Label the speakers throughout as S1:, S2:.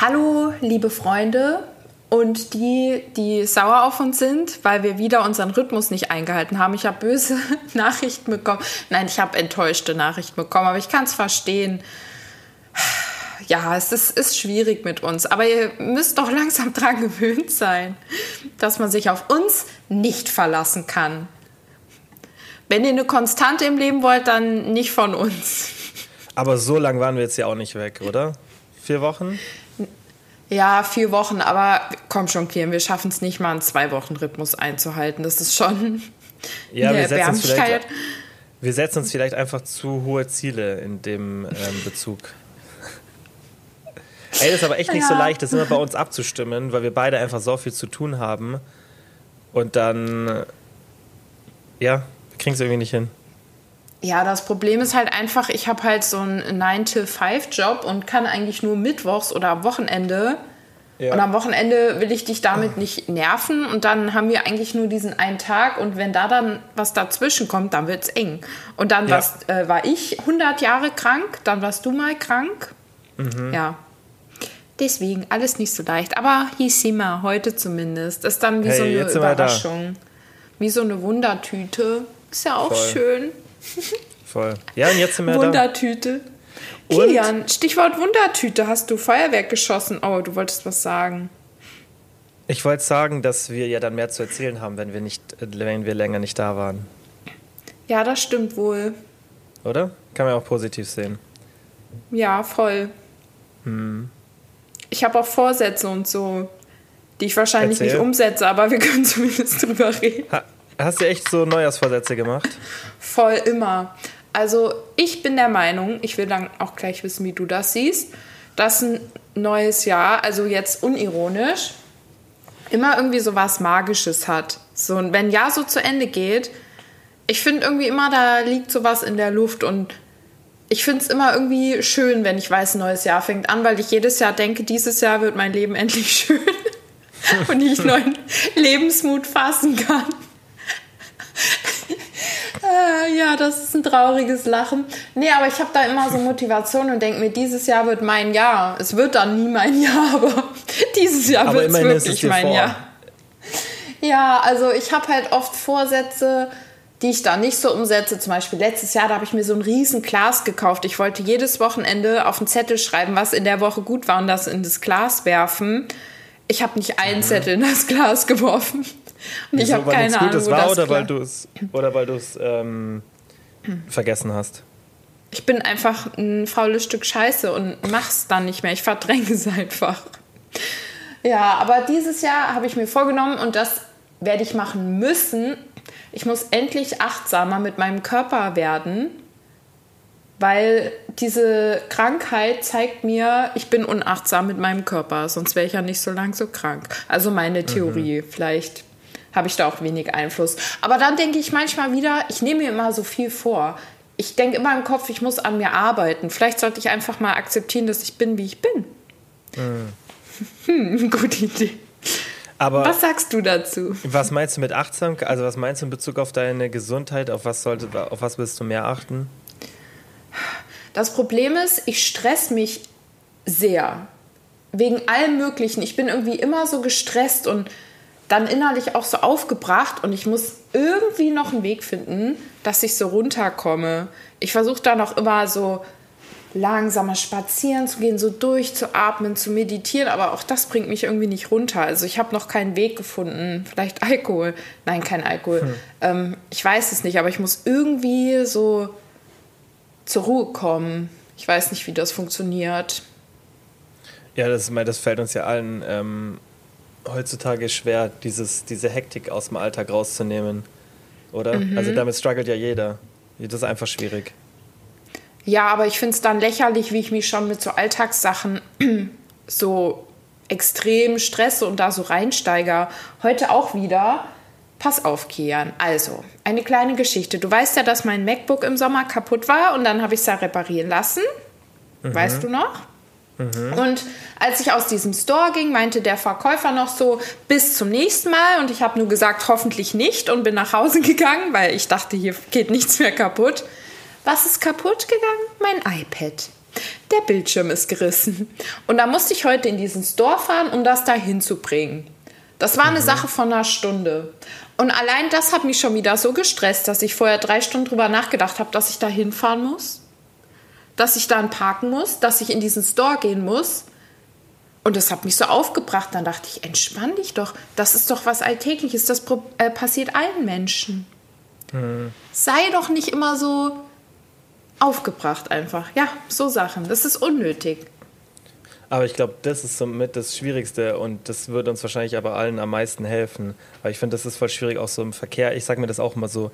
S1: Hallo, liebe Freunde und die, die sauer auf uns sind, weil wir wieder unseren Rhythmus nicht eingehalten haben. Ich habe böse Nachrichten bekommen. Nein, ich habe enttäuschte Nachrichten bekommen, aber ich kann es verstehen. Ja, es ist, ist schwierig mit uns, aber ihr müsst doch langsam dran gewöhnt sein, dass man sich auf uns nicht verlassen kann. Wenn ihr eine Konstante im Leben wollt, dann nicht von uns.
S2: Aber so lange waren wir jetzt ja auch nicht weg, oder? Vier Wochen?
S1: Ja, vier Wochen, aber komm schon, Kim, wir schaffen es nicht mal einen Zwei-Wochen-Rhythmus einzuhalten. Das ist schon
S2: ja, wir setzen, uns vielleicht, wir setzen uns vielleicht einfach zu hohe Ziele in dem ähm, Bezug. Ey, das ist aber echt nicht ja. so leicht, das immer bei uns abzustimmen, weil wir beide einfach so viel zu tun haben. Und dann, ja, wir kriegen es irgendwie nicht hin.
S1: Ja, das Problem ist halt einfach, ich habe halt so einen 9-to-5-Job und kann eigentlich nur mittwochs oder am Wochenende. Ja. Und am Wochenende will ich dich damit nicht nerven und dann haben wir eigentlich nur diesen einen Tag und wenn da dann was dazwischen kommt, dann wird es eng. Und dann ja. warst, äh, war ich 100 Jahre krank, dann warst du mal krank. Mhm. Ja. Deswegen alles nicht so leicht. Aber hier sind wir, heute zumindest. Das ist dann wie hey, so eine Überraschung. Wie so eine Wundertüte. Ist ja auch Voll. schön.
S2: Voll. Ja, und jetzt sind wir
S1: Wundertüte. da. Kilian, Stichwort Wundertüte. Hast du Feuerwerk geschossen? Oh, du wolltest was sagen.
S2: Ich wollte sagen, dass wir ja dann mehr zu erzählen haben, wenn wir, nicht, wenn wir länger nicht da waren.
S1: Ja, das stimmt wohl.
S2: Oder? Kann man auch positiv sehen.
S1: Ja, voll. Hm. Ich habe auch Vorsätze und so, die ich wahrscheinlich Erzähl. nicht umsetze, aber wir können zumindest drüber reden.
S2: Ha Hast du echt so Neujahrsvorsätze gemacht?
S1: Voll immer. Also ich bin der Meinung, ich will dann auch gleich wissen, wie du das siehst, dass ein neues Jahr, also jetzt unironisch, immer irgendwie so was Magisches hat. So, und wenn ein Jahr so zu Ende geht, ich finde irgendwie immer, da liegt sowas in der Luft und ich finde es immer irgendwie schön, wenn ich weiß, ein neues Jahr fängt an, weil ich jedes Jahr denke, dieses Jahr wird mein Leben endlich schön und ich neuen Lebensmut fassen kann. Äh, ja, das ist ein trauriges Lachen. Nee, aber ich habe da immer so Motivation und denke mir, dieses Jahr wird mein Jahr. Es wird dann nie mein Jahr, aber dieses Jahr wird es wirklich mein vor. Jahr. Ja, also ich habe halt oft Vorsätze, die ich da nicht so umsetze. Zum Beispiel letztes Jahr, da habe ich mir so ein riesen Glas gekauft. Ich wollte jedes Wochenende auf einen Zettel schreiben, was in der Woche gut war und das in das Glas werfen. Ich habe nicht einen mhm. Zettel in das Glas geworfen. Und ich habe keine Ahnung, wo
S2: war,
S1: das
S2: oder weil du es oder weil du es ähm, vergessen hast.
S1: Ich bin einfach ein faules Stück Scheiße und mach's dann nicht mehr. Ich verdränge es einfach. Ja, aber dieses Jahr habe ich mir vorgenommen und das werde ich machen müssen. Ich muss endlich achtsamer mit meinem Körper werden, weil diese Krankheit zeigt mir, ich bin unachtsam mit meinem Körper, sonst wäre ich ja nicht so lang so krank. Also meine Theorie, mhm. vielleicht habe ich da auch wenig Einfluss. Aber dann denke ich manchmal wieder, ich nehme mir immer so viel vor. Ich denke immer im Kopf, ich muss an mir arbeiten. Vielleicht sollte ich einfach mal akzeptieren, dass ich bin, wie ich bin. Mhm. Hm, gute Idee. Aber was sagst du dazu?
S2: Was meinst du mit Achtsamkeit? Also was meinst du in Bezug auf deine Gesundheit? Auf was sollte, auf was willst du mehr achten?
S1: Das Problem ist, ich stress mich sehr wegen allem Möglichen. Ich bin irgendwie immer so gestresst und dann innerlich auch so aufgebracht und ich muss irgendwie noch einen Weg finden, dass ich so runterkomme. Ich versuche dann auch immer so langsamer spazieren zu gehen, so durchzuatmen, zu meditieren, aber auch das bringt mich irgendwie nicht runter. Also ich habe noch keinen Weg gefunden. Vielleicht Alkohol. Nein, kein Alkohol. Hm. Ähm, ich weiß es nicht, aber ich muss irgendwie so zur Ruhe kommen. Ich weiß nicht, wie das funktioniert.
S2: Ja, das, das fällt uns ja allen ähm, heutzutage schwer, dieses, diese Hektik aus dem Alltag rauszunehmen. Oder? Mhm. Also damit struggelt ja jeder. Das ist einfach schwierig.
S1: Ja, aber ich finde es dann lächerlich, wie ich mich schon mit so Alltagssachen so extrem stresse und da so reinsteiger. Heute auch wieder. Pass auf, Kian. Also, eine kleine Geschichte. Du weißt ja, dass mein MacBook im Sommer kaputt war und dann habe ich es ja reparieren lassen. Mhm. Weißt du noch? Mhm. Und als ich aus diesem Store ging, meinte der Verkäufer noch so, bis zum nächsten Mal. Und ich habe nur gesagt, hoffentlich nicht und bin nach Hause gegangen, weil ich dachte, hier geht nichts mehr kaputt. Was ist kaputt gegangen? Mein iPad. der Bildschirm ist gerissen. Und da musste ich heute in diesen Store fahren, um das da hinzubringen. Das war eine mhm. Sache von einer Stunde. Und allein das hat mich schon wieder so gestresst, dass ich vorher drei Stunden drüber nachgedacht habe, dass ich da hinfahren muss, dass ich dann parken muss, dass ich in diesen Store gehen muss. Und das hat mich so aufgebracht. Dann dachte ich, entspann dich doch. Das ist doch was Alltägliches. Das äh, passiert allen Menschen. Mhm. Sei doch nicht immer so aufgebracht einfach. Ja, so Sachen. Das ist unnötig.
S2: Aber ich glaube, das ist somit das Schwierigste und das würde uns wahrscheinlich aber allen am meisten helfen. Aber ich finde, das ist voll schwierig, auch so im Verkehr. Ich sage mir das auch immer so,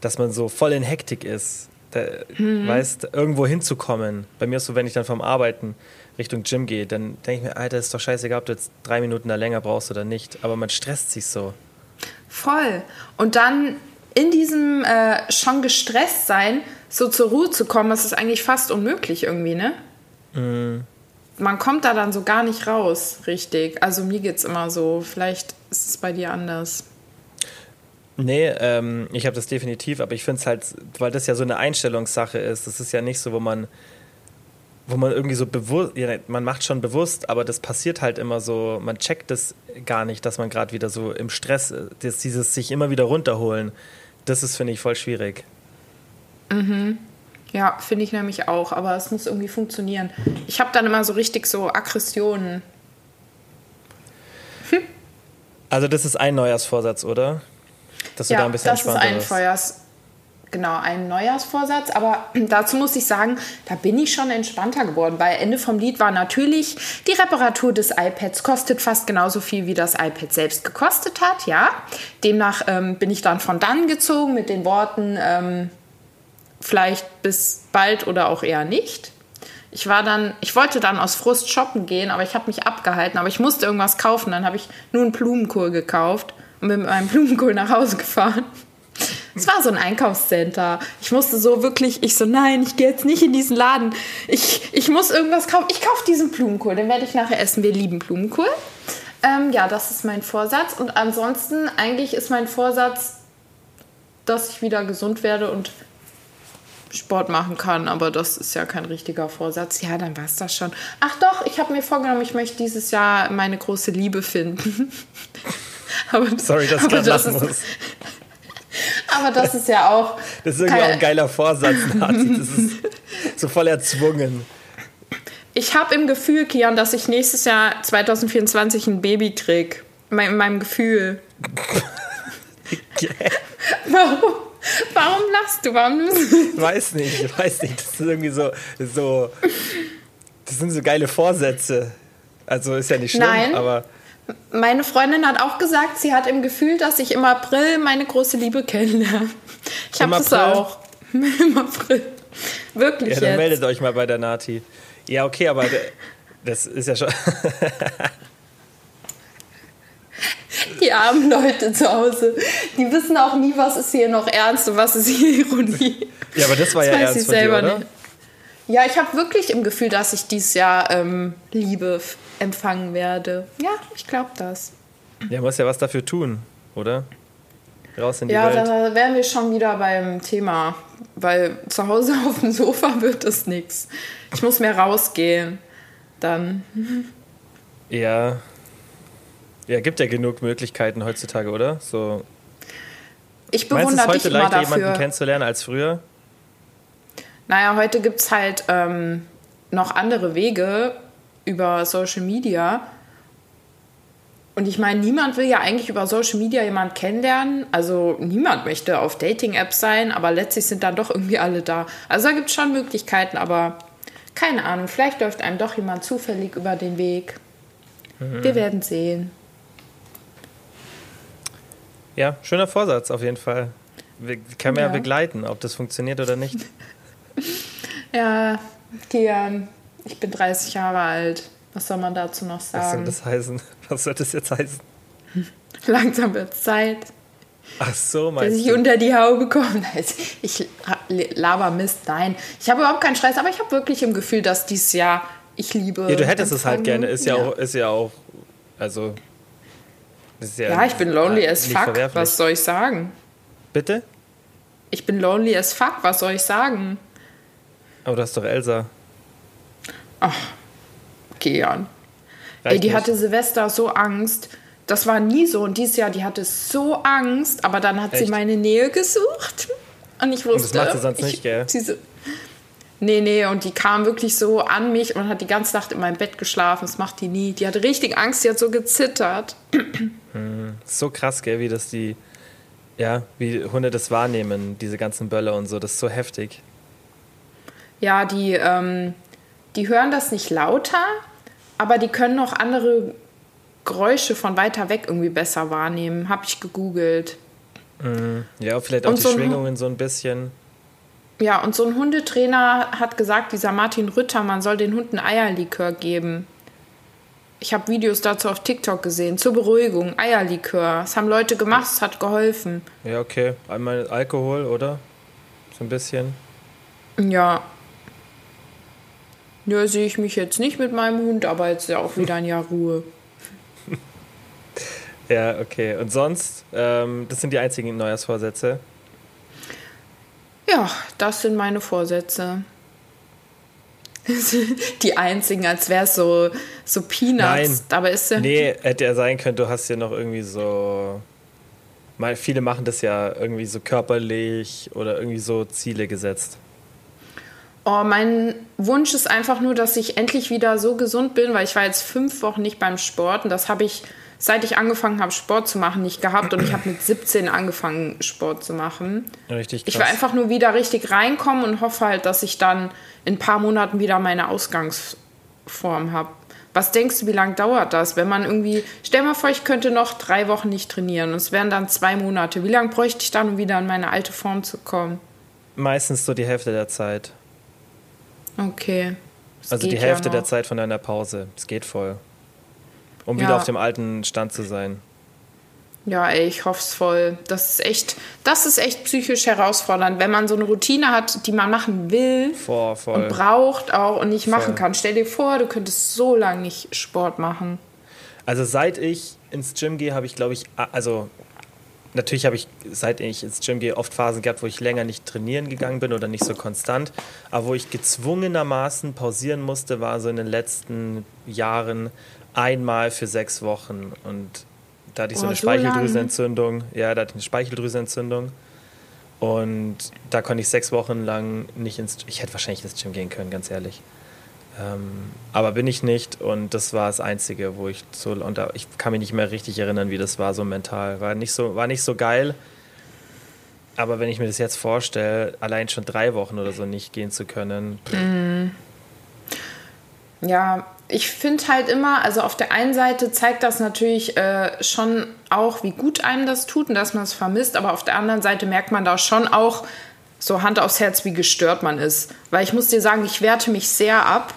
S2: dass man so voll in Hektik ist. Da, mhm. Weißt, irgendwo hinzukommen. Bei mir ist so, wenn ich dann vom Arbeiten Richtung Gym gehe, dann denke ich mir, Alter, ist doch scheißegal, ob du jetzt drei Minuten da länger brauchst oder nicht. Aber man stresst sich so.
S1: Voll. Und dann in diesem äh, schon gestresst sein, so zur Ruhe zu kommen, das ist eigentlich fast unmöglich irgendwie, ne? Mhm man kommt da dann so gar nicht raus, richtig. Also mir geht es immer so. Vielleicht ist es bei dir anders.
S2: Nee, ähm, ich habe das definitiv, aber ich finde es halt, weil das ja so eine Einstellungssache ist, das ist ja nicht so, wo man, wo man irgendwie so bewusst, ja, man macht schon bewusst, aber das passiert halt immer so, man checkt das gar nicht, dass man gerade wieder so im Stress ist, dieses sich immer wieder runterholen, das ist, finde ich, voll schwierig.
S1: Mhm. Ja, finde ich nämlich auch, aber es muss irgendwie funktionieren. Ich habe dann immer so richtig so Aggressionen.
S2: Hm. Also das ist ein Neujahrsvorsatz, oder?
S1: Dass du ja, da ein bisschen das ist ein Feuers, genau, ein Neujahrsvorsatz, aber dazu muss ich sagen, da bin ich schon entspannter geworden, weil Ende vom Lied war natürlich, die Reparatur des iPads kostet fast genauso viel, wie das iPad selbst gekostet hat, ja. Demnach ähm, bin ich dann von dann gezogen mit den Worten, ähm, vielleicht bis bald oder auch eher nicht. Ich war dann, ich wollte dann aus Frust shoppen gehen, aber ich habe mich abgehalten. Aber ich musste irgendwas kaufen. Dann habe ich nur einen Blumenkohl gekauft mit meinem Blumenkohl nach Hause gefahren. Es war so ein Einkaufscenter. Ich musste so wirklich, ich so, nein, ich gehe jetzt nicht in diesen Laden. Ich, ich muss irgendwas kaufen. Ich kaufe diesen Blumenkohl, den werde ich nachher essen. Wir lieben Blumenkohl. Ähm, ja, das ist mein Vorsatz. Und ansonsten, eigentlich ist mein Vorsatz, dass ich wieder gesund werde und Sport machen kann, aber das ist ja kein richtiger Vorsatz. Ja, dann war es das schon. Ach doch, ich habe mir vorgenommen, ich möchte dieses Jahr meine große Liebe finden.
S2: aber, Sorry, dass ich das lachen muss.
S1: aber das ist ja auch.
S2: Das ist irgendwie auch ein geiler Vorsatz, Nazi. Das ist so voll erzwungen.
S1: Ich habe im Gefühl, Kian, dass ich nächstes Jahr 2024 ein Baby krieg. In meinem Gefühl. Warum? Warum lachst du? Warum
S2: weiß nicht, ich weiß nicht. Das ist irgendwie so, so. Das sind so geile Vorsätze. Also ist ja nicht schlimm, Nein. aber.
S1: Meine Freundin hat auch gesagt, sie hat im Gefühl, dass ich im April meine große Liebe kennenlerne. Ich habe das auch. Im April. Wirklich.
S2: Ja, dann jetzt. meldet euch mal bei der Nati. Ja, okay, aber das ist ja schon.
S1: Die armen Leute zu Hause, die wissen auch nie, was ist hier noch ernst und was ist hier Ironie.
S2: Ja, aber das war das ja ernst von dir, oder? Nicht.
S1: Ja, ich habe wirklich im Gefühl, dass ich dieses Jahr ähm, Liebe empfangen werde. Ja, ich glaube das.
S2: Ja, muss ja was dafür tun, oder? Raus in die
S1: ja,
S2: Welt.
S1: Ja, da wären wir schon wieder beim Thema, weil zu Hause auf dem Sofa wird das nichts. Ich muss mehr rausgehen. Dann.
S2: Ja, ja, gibt ja genug Möglichkeiten heutzutage, oder? So.
S1: Ich bewundere Meinst du es heute leichter,
S2: jemanden kennenzulernen als früher?
S1: Naja, heute gibt es halt ähm, noch andere Wege über Social Media. Und ich meine, niemand will ja eigentlich über Social Media jemanden kennenlernen. Also niemand möchte auf Dating-Apps sein, aber letztlich sind dann doch irgendwie alle da. Also da gibt es schon Möglichkeiten, aber keine Ahnung, vielleicht läuft einem doch jemand zufällig über den Weg. Mhm. Wir werden sehen.
S2: Ja, schöner Vorsatz auf jeden Fall. Wir können ja. ja begleiten, ob das funktioniert oder nicht.
S1: ja, Kian, ich bin 30 Jahre alt. Was soll man dazu noch sagen?
S2: Was soll das heißen? Was soll das jetzt heißen?
S1: Langsam wird es Zeit.
S2: Ach so, meinst
S1: Dass ich unter die Haube komme. Ich laber Mist. Nein, ich habe überhaupt keinen Stress, aber ich habe wirklich im Gefühl, dass dieses Jahr ich liebe.
S2: Ja, du hättest es halt gerne. Ist ja, ja, auch, ist ja auch, also
S1: ja, ja, ich bin lonely as fuck. Was soll ich sagen?
S2: Bitte?
S1: Ich bin lonely as fuck. Was soll ich sagen?
S2: Aber du hast doch Elsa.
S1: Ach, Kian. Ey, die nicht. hatte Silvester so Angst. Das war nie so. Und dieses Jahr, die hatte so Angst, aber dann hat Echt? sie meine Nähe gesucht. Und ich wusste. Und das macht sie sonst nicht, gell? Diese, nee, nee, und die kam wirklich so an mich und hat die ganze Nacht in meinem Bett geschlafen. Das macht die nie. Die hatte richtig Angst, die hat so gezittert.
S2: Hm, so krass, gell, wie das die, ja, wie Hunde das wahrnehmen, diese ganzen Böller und so. Das ist so heftig.
S1: Ja, die, ähm, die hören das nicht lauter, aber die können noch andere Geräusche von weiter weg irgendwie besser wahrnehmen. Habe ich gegoogelt.
S2: Mhm. Ja, vielleicht auch und die so Schwingungen so ein bisschen.
S1: Ja, und so ein Hundetrainer hat gesagt, dieser Martin Rütter, man soll den Hunden Eierlikör geben. Ich habe Videos dazu auf TikTok gesehen, zur Beruhigung, Eierlikör. Das haben Leute gemacht, es hat geholfen.
S2: Ja, okay. Einmal Alkohol, oder? So ein bisschen.
S1: Ja, ja, sehe ich mich jetzt nicht mit meinem Hund, aber jetzt ist ja auch wieder ein Jahr Ruhe.
S2: ja, okay. Und sonst, ähm, das sind die einzigen Neujahrsvorsätze?
S1: Ja, das sind meine Vorsätze. die einzigen, als wäre es so, so Peanuts. Nein,
S2: aber ist ja nee, hätte ja sein können, du hast ja noch irgendwie so. Viele machen das ja irgendwie so körperlich oder irgendwie so Ziele gesetzt.
S1: Oh, mein Wunsch ist einfach nur, dass ich endlich wieder so gesund bin, weil ich war jetzt fünf Wochen nicht beim Sport und das habe ich, seit ich angefangen habe, Sport zu machen, nicht gehabt und ich habe mit 17 angefangen, Sport zu machen. Richtig krass. Ich will einfach nur wieder richtig reinkommen und hoffe halt, dass ich dann in ein paar Monaten wieder meine Ausgangsform habe. Was denkst du, wie lange dauert das, wenn man irgendwie, stell mal vor, ich könnte noch drei Wochen nicht trainieren und es wären dann zwei Monate. Wie lange bräuchte ich dann, um wieder in meine alte Form zu kommen?
S2: Meistens so die Hälfte der Zeit.
S1: Okay.
S2: Das also die Hälfte ja der Zeit von deiner Pause. Es geht voll. Um ja. wieder auf dem alten Stand zu sein.
S1: Ja, ey, ich hoffe es voll. Das ist echt, das ist echt psychisch herausfordernd, wenn man so eine Routine hat, die man machen will
S2: voll, voll.
S1: und braucht auch und nicht voll. machen kann. Stell dir vor, du könntest so lange nicht Sport machen.
S2: Also seit ich ins Gym gehe, habe ich, glaube ich, also natürlich habe ich, seit ich ins Gym gehe, oft Phasen gehabt, wo ich länger nicht trainieren gegangen bin oder nicht so konstant. Aber wo ich gezwungenermaßen pausieren musste, war so in den letzten Jahren einmal für sechs Wochen. Und da hatte ich so oh, eine Speicheldrüsenentzündung. Ja, da hatte ich eine Speicheldrüsenentzündung. Und da konnte ich sechs Wochen lang nicht ins. Ich hätte wahrscheinlich ins Gym gehen können, ganz ehrlich. Ähm, aber bin ich nicht und das war das Einzige, wo ich so, und da, ich kann mich nicht mehr richtig erinnern, wie das war so mental. War nicht so, war nicht so geil. Aber wenn ich mir das jetzt vorstelle, allein schon drei Wochen oder so nicht gehen zu können.
S1: Mhm. Ja, ich finde halt immer, also auf der einen Seite zeigt das natürlich äh, schon auch, wie gut einem das tut und dass man es vermisst, aber auf der anderen Seite merkt man da schon auch, so Hand aufs Herz, wie gestört man ist. Weil ich muss dir sagen, ich werte mich sehr ab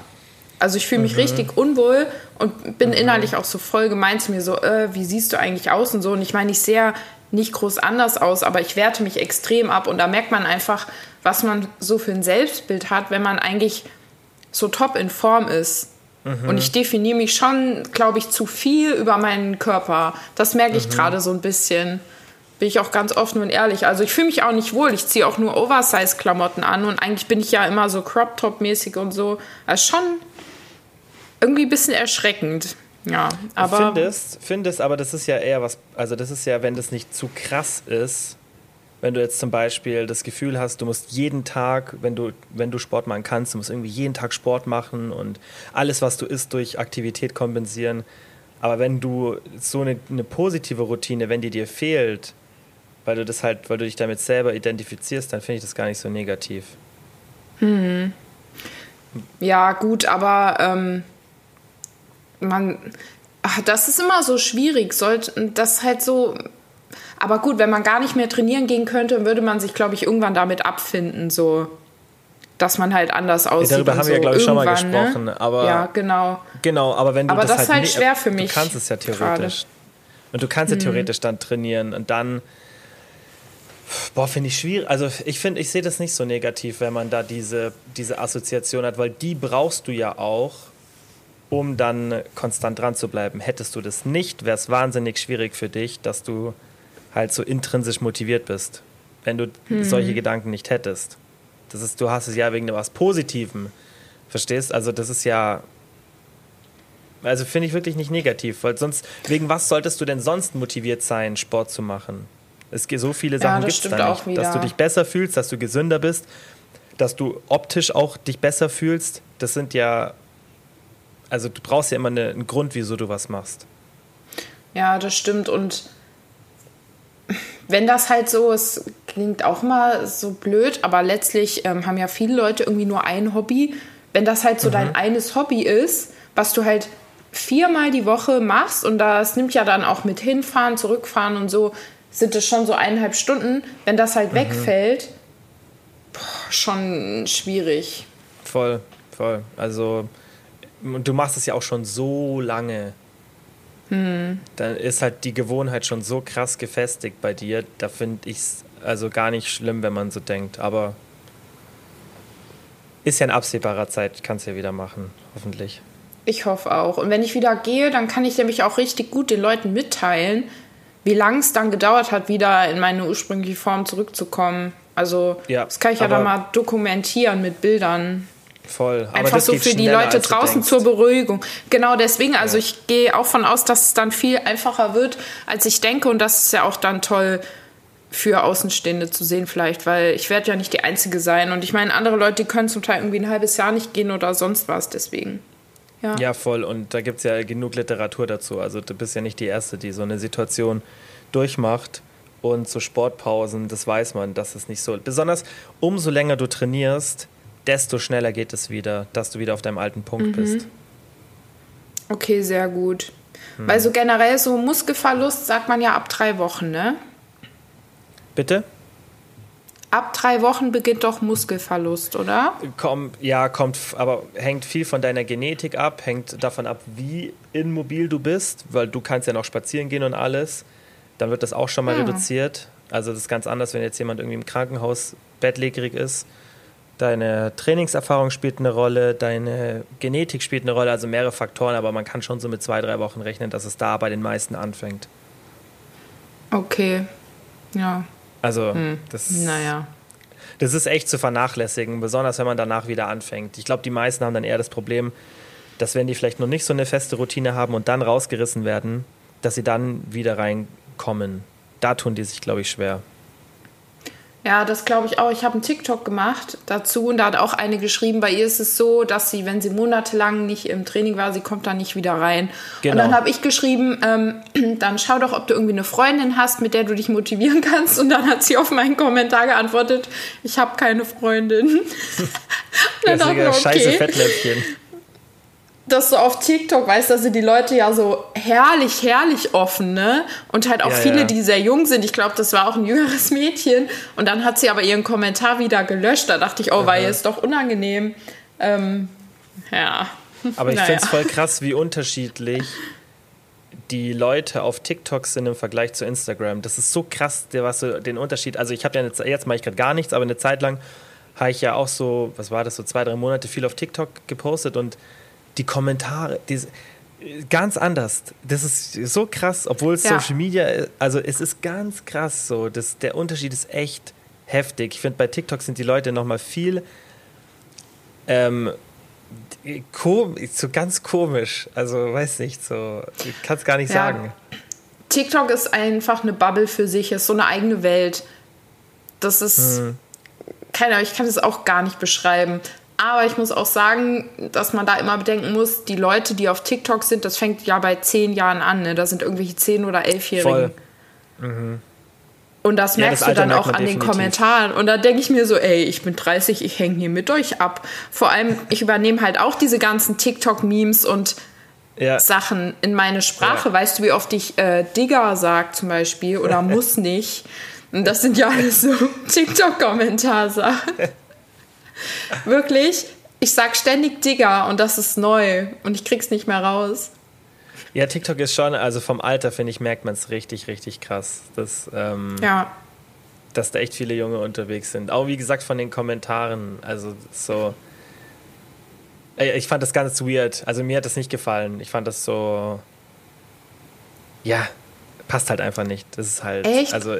S1: also ich fühle mich mhm. richtig unwohl und bin mhm. innerlich auch so voll gemeint zu mir, so, äh, wie siehst du eigentlich aus und so. Und ich meine, ich sehe nicht groß anders aus, aber ich werte mich extrem ab. Und da merkt man einfach, was man so für ein Selbstbild hat, wenn man eigentlich so top in Form ist. Mhm. Und ich definiere mich schon, glaube ich, zu viel über meinen Körper. Das merke ich mhm. gerade so ein bisschen. Bin ich auch ganz offen und ehrlich. Also ich fühle mich auch nicht wohl. Ich ziehe auch nur Oversize-Klamotten an und eigentlich bin ich ja immer so Crop-Top-mäßig und so. Also schon irgendwie ein bisschen erschreckend. Ja, aber.
S2: Findest, findest, aber das ist ja eher was, also das ist ja, wenn das nicht zu krass ist, wenn du jetzt zum Beispiel das Gefühl hast, du musst jeden Tag, wenn du, wenn du Sport machen kannst, du musst irgendwie jeden Tag Sport machen und alles, was du isst, durch Aktivität kompensieren. Aber wenn du so eine, eine positive Routine, wenn die dir fehlt, weil du das halt, weil du dich damit selber identifizierst, dann finde ich das gar nicht so negativ.
S1: Hm. Ja, gut, aber ähm, man, ach, das ist immer so schwierig. Sollte das halt so. Aber gut, wenn man gar nicht mehr trainieren gehen könnte, würde man sich, glaube ich, irgendwann damit abfinden, so dass man halt anders aussieht. Ja, darüber haben so. wir, glaube ich, schon mal ne? gesprochen. Ne? Aber ja, genau.
S2: Genau, aber wenn du
S1: aber das, das ist halt, halt schwer für mich.
S2: Du kannst es ja theoretisch. Grade. Und du kannst ja hm. theoretisch dann trainieren und dann. Boah, finde ich schwierig. Also ich finde, ich sehe das nicht so negativ, wenn man da diese, diese Assoziation hat, weil die brauchst du ja auch, um dann konstant dran zu bleiben. Hättest du das nicht, wäre es wahnsinnig schwierig für dich, dass du halt so intrinsisch motiviert bist, wenn du hm. solche Gedanken nicht hättest. Das ist, du hast es ja wegen was Positivem, Verstehst? Also das ist ja, also finde ich wirklich nicht negativ, weil sonst, wegen was solltest du denn sonst motiviert sein, Sport zu machen? Es gibt so viele Sachen ja, gibt es da nicht. Wieder. Dass du dich besser fühlst, dass du gesünder bist, dass du optisch auch dich besser fühlst, das sind ja, also du brauchst ja immer eine, einen Grund, wieso du was machst.
S1: Ja, das stimmt und wenn das halt so ist, klingt auch mal so blöd, aber letztlich ähm, haben ja viele Leute irgendwie nur ein Hobby. Wenn das halt so mhm. dein eines Hobby ist, was du halt viermal die Woche machst und das nimmt ja dann auch mit hinfahren, zurückfahren und so, sind es schon so eineinhalb Stunden. Wenn das halt mhm. wegfällt, boah, schon schwierig.
S2: Voll, voll. Also, du machst es ja auch schon so lange. Hm. Dann ist halt die Gewohnheit schon so krass gefestigt bei dir. Da finde ich es also gar nicht schlimm, wenn man so denkt. Aber ist ja in absehbarer Zeit, kannst du ja wieder machen, hoffentlich.
S1: Ich hoffe auch. Und wenn ich wieder gehe, dann kann ich nämlich auch richtig gut den Leuten mitteilen, wie lange es dann gedauert hat, wieder in meine ursprüngliche Form zurückzukommen. Also ja, das kann ich ja dann mal dokumentieren mit Bildern.
S2: Voll.
S1: Aber Einfach so für die Leute draußen zur Beruhigung. Genau deswegen, also ja. ich gehe auch von aus, dass es dann viel einfacher wird, als ich denke. Und das ist ja auch dann toll für Außenstehende zu sehen vielleicht, weil ich werde ja nicht die Einzige sein. Und ich meine, andere Leute, die können zum Teil irgendwie ein halbes Jahr nicht gehen oder sonst was. Deswegen.
S2: Ja, ja voll. Und da gibt es ja genug Literatur dazu. Also du bist ja nicht die Erste, die so eine Situation durchmacht. Und so Sportpausen, das weiß man, dass es nicht so. Besonders umso länger du trainierst, desto schneller geht es wieder, dass du wieder auf deinem alten Punkt mhm. bist.
S1: Okay, sehr gut. Hm. Weil so generell so Muskelverlust sagt man ja ab drei Wochen, ne?
S2: Bitte?
S1: Ab drei Wochen beginnt doch Muskelverlust, oder?
S2: Komm, ja, kommt, aber hängt viel von deiner Genetik ab, hängt davon ab, wie immobil du bist, weil du kannst ja noch spazieren gehen und alles. Dann wird das auch schon mal ja. Ah. reduziert. Also das ist ganz anders, wenn jetzt jemand irgendwie im Krankenhaus bettlägerig ist. Deine Trainingserfahrung spielt eine Rolle, deine Genetik spielt eine Rolle, also mehrere Faktoren, aber man kann schon so mit zwei, drei Wochen rechnen, dass es da bei den meisten anfängt.
S1: Okay, ja.
S2: Also, hm. das,
S1: naja.
S2: das ist echt zu vernachlässigen, besonders wenn man danach wieder anfängt. Ich glaube, die meisten haben dann eher das Problem, dass wenn die vielleicht noch nicht so eine feste Routine haben und dann rausgerissen werden, dass sie dann wieder reinkommen. Da tun die sich, glaube ich, schwer.
S1: Ja, das glaube ich auch. Ich habe einen TikTok gemacht dazu und da hat auch eine geschrieben, bei ihr ist es so, dass sie, wenn sie monatelang nicht im Training war, sie kommt da nicht wieder rein. Genau. Und dann habe ich geschrieben, ähm, dann schau doch, ob du irgendwie eine Freundin hast, mit der du dich motivieren kannst. Und dann hat sie auf meinen Kommentar geantwortet, ich habe keine Freundin.
S2: das ist okay. scheiße Fettnäpfchen
S1: dass du auf TikTok weißt, da sind die Leute ja so herrlich, herrlich offen, ne? Und halt auch ja, viele, ja. die sehr jung sind. Ich glaube, das war auch ein jüngeres Mädchen. Und dann hat sie aber ihren Kommentar wieder gelöscht. Da dachte ich, oh, weil ist doch unangenehm. Ähm, ja.
S2: Aber ich naja. finde es voll krass, wie unterschiedlich die Leute auf TikTok sind im Vergleich zu Instagram. Das ist so krass, was so den Unterschied. Also ich habe ja eine, jetzt mache ich gerade gar nichts, aber eine Zeit lang habe ich ja auch so, was war das, so zwei, drei Monate viel auf TikTok gepostet und die Kommentare, die, ganz anders. Das ist so krass, obwohl es ja. Social Media, also es ist ganz krass so. Das, der Unterschied ist echt heftig. Ich finde, bei TikTok sind die Leute nochmal viel ähm, so ganz komisch. Also, weiß nicht, so, ich kann es gar nicht ja. sagen.
S1: TikTok ist einfach eine Bubble für sich, ist so eine eigene Welt. Das ist, hm. keine Ahnung, ich kann es auch gar nicht beschreiben. Aber ich muss auch sagen, dass man da immer bedenken muss, die Leute, die auf TikTok sind, das fängt ja bei zehn Jahren an. Ne? Da sind irgendwelche zehn- oder elfjährigen. Mhm. Und das merkst ja, das du dann auch an definitiv. den Kommentaren. Und da denke ich mir so, ey, ich bin 30, ich hänge hier mit euch ab. Vor allem, ich übernehme halt auch diese ganzen TikTok-Memes und ja. Sachen in meine Sprache. Ja. Weißt du, wie oft ich äh, Digger sage zum Beispiel oder muss nicht? Und das sind ja alles so TikTok-Kommentarsachen. Wirklich, ich sag ständig Digger und das ist neu und ich krieg's nicht mehr raus.
S2: Ja, TikTok ist schon, also vom Alter, finde ich, merkt man es richtig, richtig krass. Dass, ähm,
S1: ja.
S2: dass da echt viele Junge unterwegs sind. Auch wie gesagt von den Kommentaren. Also so. Ich fand das ganz weird. Also mir hat das nicht gefallen. Ich fand das so. Ja, passt halt einfach nicht. Das ist halt.
S1: Echt?
S2: Also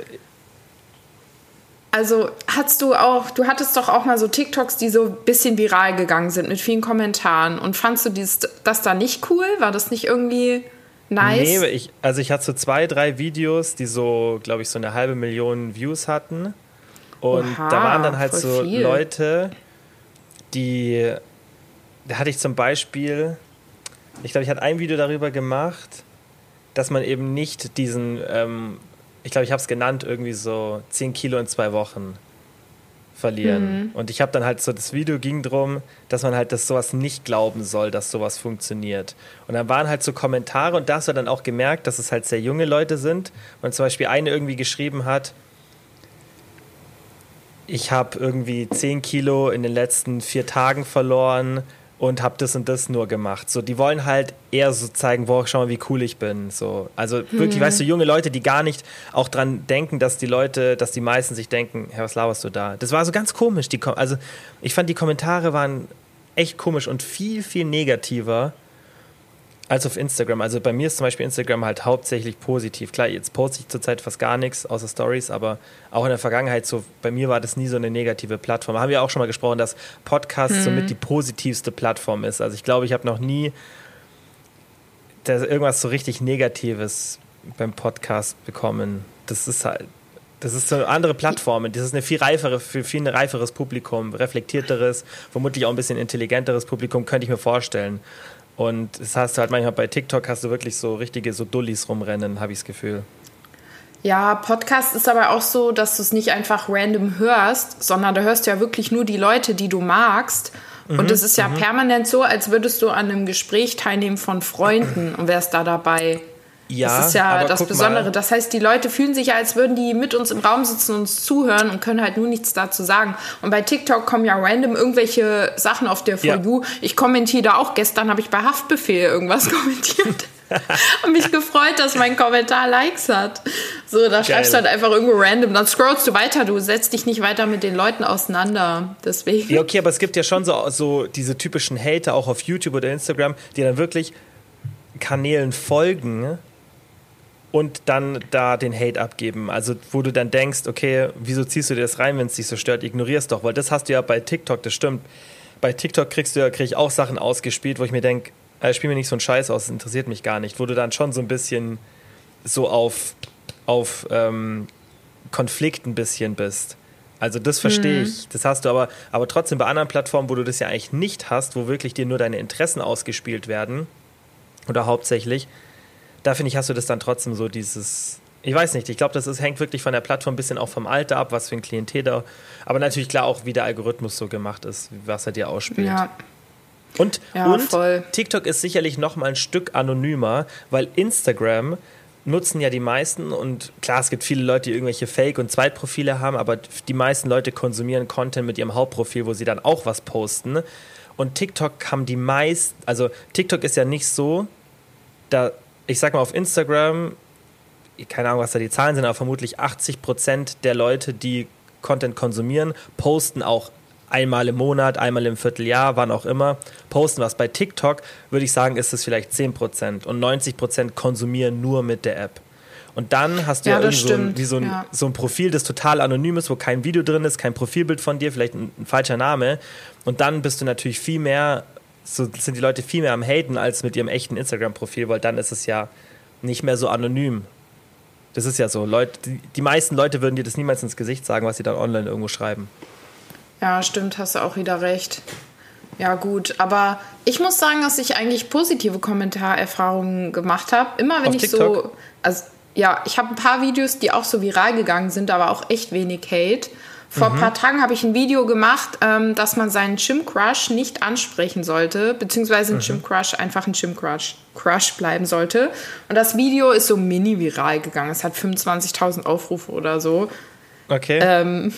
S1: Also hast du auch, du hattest doch auch mal so TikToks, die so ein bisschen viral gegangen sind mit vielen Kommentaren. Und fandst du dieses, das da nicht cool? War das nicht irgendwie nice?
S2: Nee, ich, also ich hatte so zwei, drei Videos, die so, glaube ich, so eine halbe Million Views hatten. Und Oha, da waren dann halt so viel. Leute, die, da hatte ich zum Beispiel, ich glaube, ich hatte ein Video darüber gemacht, dass man eben nicht diesen ähm, ich glaube, ich habe es genannt, irgendwie so 10 Kilo in zwei Wochen verlieren. Mhm. Und ich habe dann halt so, das Video ging darum, dass man halt das sowas nicht glauben soll, dass sowas funktioniert. Und dann waren halt so Kommentare und da hast du dann auch gemerkt, dass es halt sehr junge Leute sind. Und zum Beispiel eine irgendwie geschrieben hat, ich habe irgendwie 10 Kilo in den letzten vier Tagen verloren und habe das und das nur gemacht. So, die wollen halt eher so zeigen, boah, schau mal, wie cool ich bin. So, also wirklich, hm. weißt du, junge Leute, die gar nicht auch dran denken, dass die Leute, dass die meisten sich denken, Herr, was laberst du da? Das war so ganz komisch. Die, also ich fand die Kommentare waren echt komisch und viel, viel negativer als auf Instagram. Also bei mir ist zum Beispiel Instagram halt hauptsächlich positiv. Klar, jetzt poste ich zurzeit fast gar nichts außer Stories, aber auch in der Vergangenheit so, bei mir war das nie so eine negative Plattform. Haben wir auch schon mal gesprochen, dass Podcast mhm. somit die positivste Plattform ist. Also ich glaube, ich habe noch nie irgendwas so richtig Negatives beim Podcast bekommen. Das ist halt, das ist so eine andere Plattform. Das ist eine viel reifere, viel, viel reiferes Publikum, reflektierteres, vermutlich auch ein bisschen intelligenteres Publikum, könnte ich mir vorstellen. Und das hast du halt manchmal bei TikTok hast du wirklich so richtige so Dullis rumrennen, habe ich das Gefühl.
S1: Ja, Podcast ist aber auch so, dass du es nicht einfach random hörst, sondern da hörst du ja wirklich nur die Leute, die du magst. Mhm, und es ist ja mhm. permanent so, als würdest du an einem Gespräch teilnehmen von Freunden und wärst da dabei. Ja, das ist ja das Besondere. Mal. Das heißt, die Leute fühlen sich ja, als würden die mit uns im Raum sitzen und uns zuhören und können halt nur nichts dazu sagen. Und bei TikTok kommen ja random irgendwelche Sachen auf der For ja. You. Ich kommentiere da auch. Gestern habe ich bei Haftbefehl irgendwas kommentiert. und mich gefreut, dass mein Kommentar Likes hat. So, da Geil. schreibst du halt einfach irgendwo random. Dann scrollst du weiter. Du setzt dich nicht weiter mit den Leuten auseinander. Deswegen.
S2: Ja, okay, aber es gibt ja schon so, so diese typischen Hater auch auf YouTube oder Instagram, die dann wirklich Kanälen folgen und dann da den Hate abgeben. Also wo du dann denkst, okay, wieso ziehst du dir das rein, wenn es dich so stört? Ignorierst doch, weil das hast du ja bei TikTok, das stimmt. Bei TikTok kriegst du ja, krieg ich auch Sachen ausgespielt, wo ich mir denke, äh, spiel mir nicht so einen Scheiß aus, das interessiert mich gar nicht. Wo du dann schon so ein bisschen so auf, auf ähm, Konflikt ein bisschen bist. Also das verstehe mhm. ich. Das hast du aber, aber trotzdem bei anderen Plattformen, wo du das ja eigentlich nicht hast, wo wirklich dir nur deine Interessen ausgespielt werden, oder hauptsächlich, da finde ich, hast du das dann trotzdem so dieses. Ich weiß nicht, ich glaube, das ist, hängt wirklich von der Plattform ein bisschen auch vom Alter ab, was für ein Klientel da. Aber natürlich klar auch, wie der Algorithmus so gemacht ist, was er dir ausspielt. Ja. Und, ja, und TikTok ist sicherlich noch mal ein Stück anonymer, weil Instagram nutzen ja die meisten und klar, es gibt viele Leute, die irgendwelche Fake- und Zweitprofile haben, aber die meisten Leute konsumieren Content mit ihrem Hauptprofil, wo sie dann auch was posten. Und TikTok haben die meisten, also TikTok ist ja nicht so, da ich sag mal auf Instagram, keine Ahnung, was da die Zahlen sind, aber vermutlich 80 Prozent der Leute, die Content konsumieren, posten auch einmal im Monat, einmal im Vierteljahr, wann auch immer, posten was. Bei TikTok würde ich sagen, ist es vielleicht 10 Prozent und 90 Prozent konsumieren nur mit der App. Und dann hast du ja, ja so, ein, wie so, ein, ja. so ein Profil, das total anonym ist, wo kein Video drin ist, kein Profilbild von dir, vielleicht ein, ein falscher Name. Und dann bist du natürlich viel mehr so sind die Leute viel mehr am Haten als mit ihrem echten Instagram-Profil, weil dann ist es ja nicht mehr so anonym. Das ist ja so. Leute, die, die meisten Leute würden dir das niemals ins Gesicht sagen, was sie dann online irgendwo schreiben.
S1: Ja, stimmt, hast du auch wieder recht. Ja, gut, aber ich muss sagen, dass ich eigentlich positive Kommentarerfahrungen gemacht habe. Immer wenn Auf ich TikTok? so. Also, ja, ich habe ein paar Videos, die auch so viral gegangen sind, aber auch echt wenig Hate. Vor mhm. ein paar Tagen habe ich ein Video gemacht, ähm, dass man seinen Gym-Crush nicht ansprechen sollte, beziehungsweise ein mhm. Gym-Crush einfach ein Gym-Crush Crush bleiben sollte. Und das Video ist so mini-viral gegangen. Es hat 25.000 Aufrufe oder so.
S2: Okay.
S1: Ähm,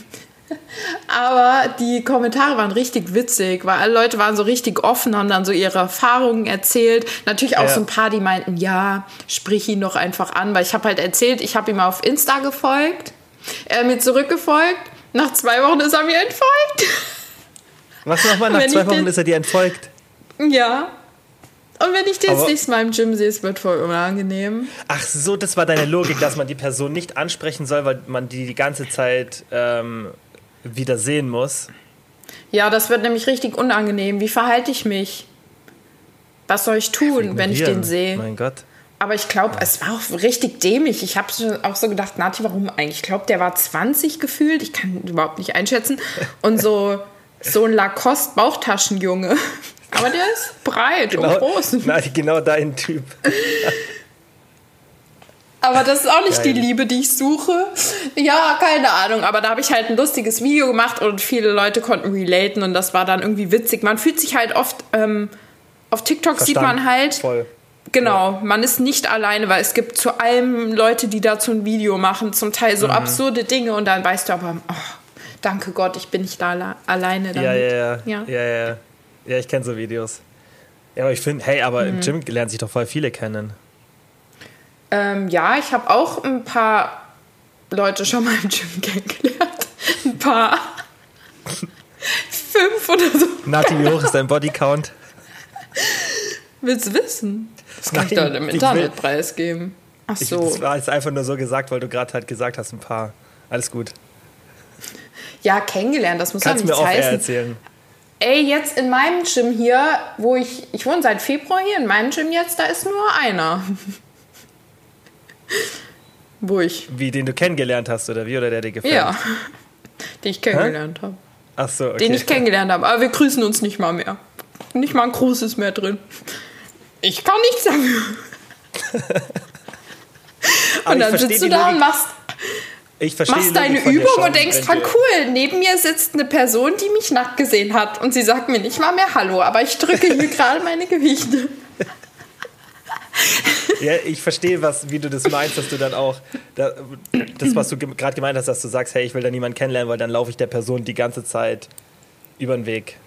S1: aber die Kommentare waren richtig witzig, weil alle Leute waren so richtig offen, haben dann so ihre Erfahrungen erzählt. Natürlich auch ja. so ein paar, die meinten, ja, sprich ihn doch einfach an, weil ich habe halt erzählt, ich habe ihm auf Insta gefolgt, er hat mir zurückgefolgt nach zwei Wochen ist er mir entfolgt.
S2: Was nochmal? Nach zwei Wochen ist er dir entfolgt?
S1: Ja. Und wenn ich den jetzt nächstes Mal im Gym sehe, es wird voll unangenehm.
S2: Ach so, das war deine Logik, dass man die Person nicht ansprechen soll, weil man die die ganze Zeit ähm, wieder sehen muss.
S1: Ja, das wird nämlich richtig unangenehm. Wie verhalte ich mich? Was soll ich tun, wenn ich den sehe?
S2: Mein Gott.
S1: Aber ich glaube, es war auch richtig dämlich. Ich habe auch so gedacht, Nati, warum eigentlich? Ich glaube, der war 20 gefühlt. Ich kann überhaupt nicht einschätzen. Und so, so ein Lacoste-Bauchtaschenjunge. Aber der ist breit
S2: genau,
S1: und groß.
S2: Nati, genau dein Typ.
S1: Aber das ist auch nicht Geil. die Liebe, die ich suche. Ja, keine Ahnung. Aber da habe ich halt ein lustiges Video gemacht und viele Leute konnten relaten und das war dann irgendwie witzig. Man fühlt sich halt oft, ähm, auf TikTok Verstanden. sieht man halt, Voll. Genau, man ist nicht alleine, weil es gibt zu allem Leute, die dazu ein Video machen, zum Teil so mhm. absurde Dinge und dann weißt du aber, oh, danke Gott, ich bin nicht da alleine damit.
S2: Ja, ja, ja. Ja, ja, ja. ja ich kenne so Videos. Ja, aber ich finde, hey, aber mhm. im Gym lernen sich doch voll viele kennen.
S1: Ähm, ja, ich habe auch ein paar Leute schon mal im Gym kennengelernt. Ein paar. Fünf oder so.
S2: Nati, wie hoch ist dein Bodycount?
S1: Willst du wissen? Das kann Nein, ich doch im Internet preisgeben. Ach so.
S2: Ich, das war jetzt einfach nur so gesagt, weil du gerade halt gesagt hast, ein paar. Alles gut.
S1: Ja, kennengelernt, das muss
S2: Kannst
S1: ja nichts
S2: mir auch
S1: heißen.
S2: erzählen.
S1: Ey, jetzt in meinem Gym hier, wo ich, ich wohne seit Februar hier, in meinem Gym jetzt, da ist nur einer. wo ich.
S2: Wie, den du kennengelernt hast, oder wie, oder der dir gefällt?
S1: Ja, den ich kennengelernt habe.
S2: Ach so, okay.
S1: Den ich kennengelernt habe, aber wir grüßen uns nicht mal mehr. Nicht mal ein Gruß ist mehr drin. Ich kann nichts dafür. und dann sitzt du da und machst, machst deine Übung und denkst, voll cool, neben mir sitzt eine Person, die mich nackt gesehen hat und sie sagt mir nicht mal mehr Hallo, aber ich drücke hier gerade meine Gewichte.
S2: Ja, ich verstehe, was, wie du das meinst, dass du dann auch, das, was du gerade gemeint hast, dass du sagst, hey, ich will da niemanden kennenlernen, weil dann laufe ich der Person die ganze Zeit über den Weg.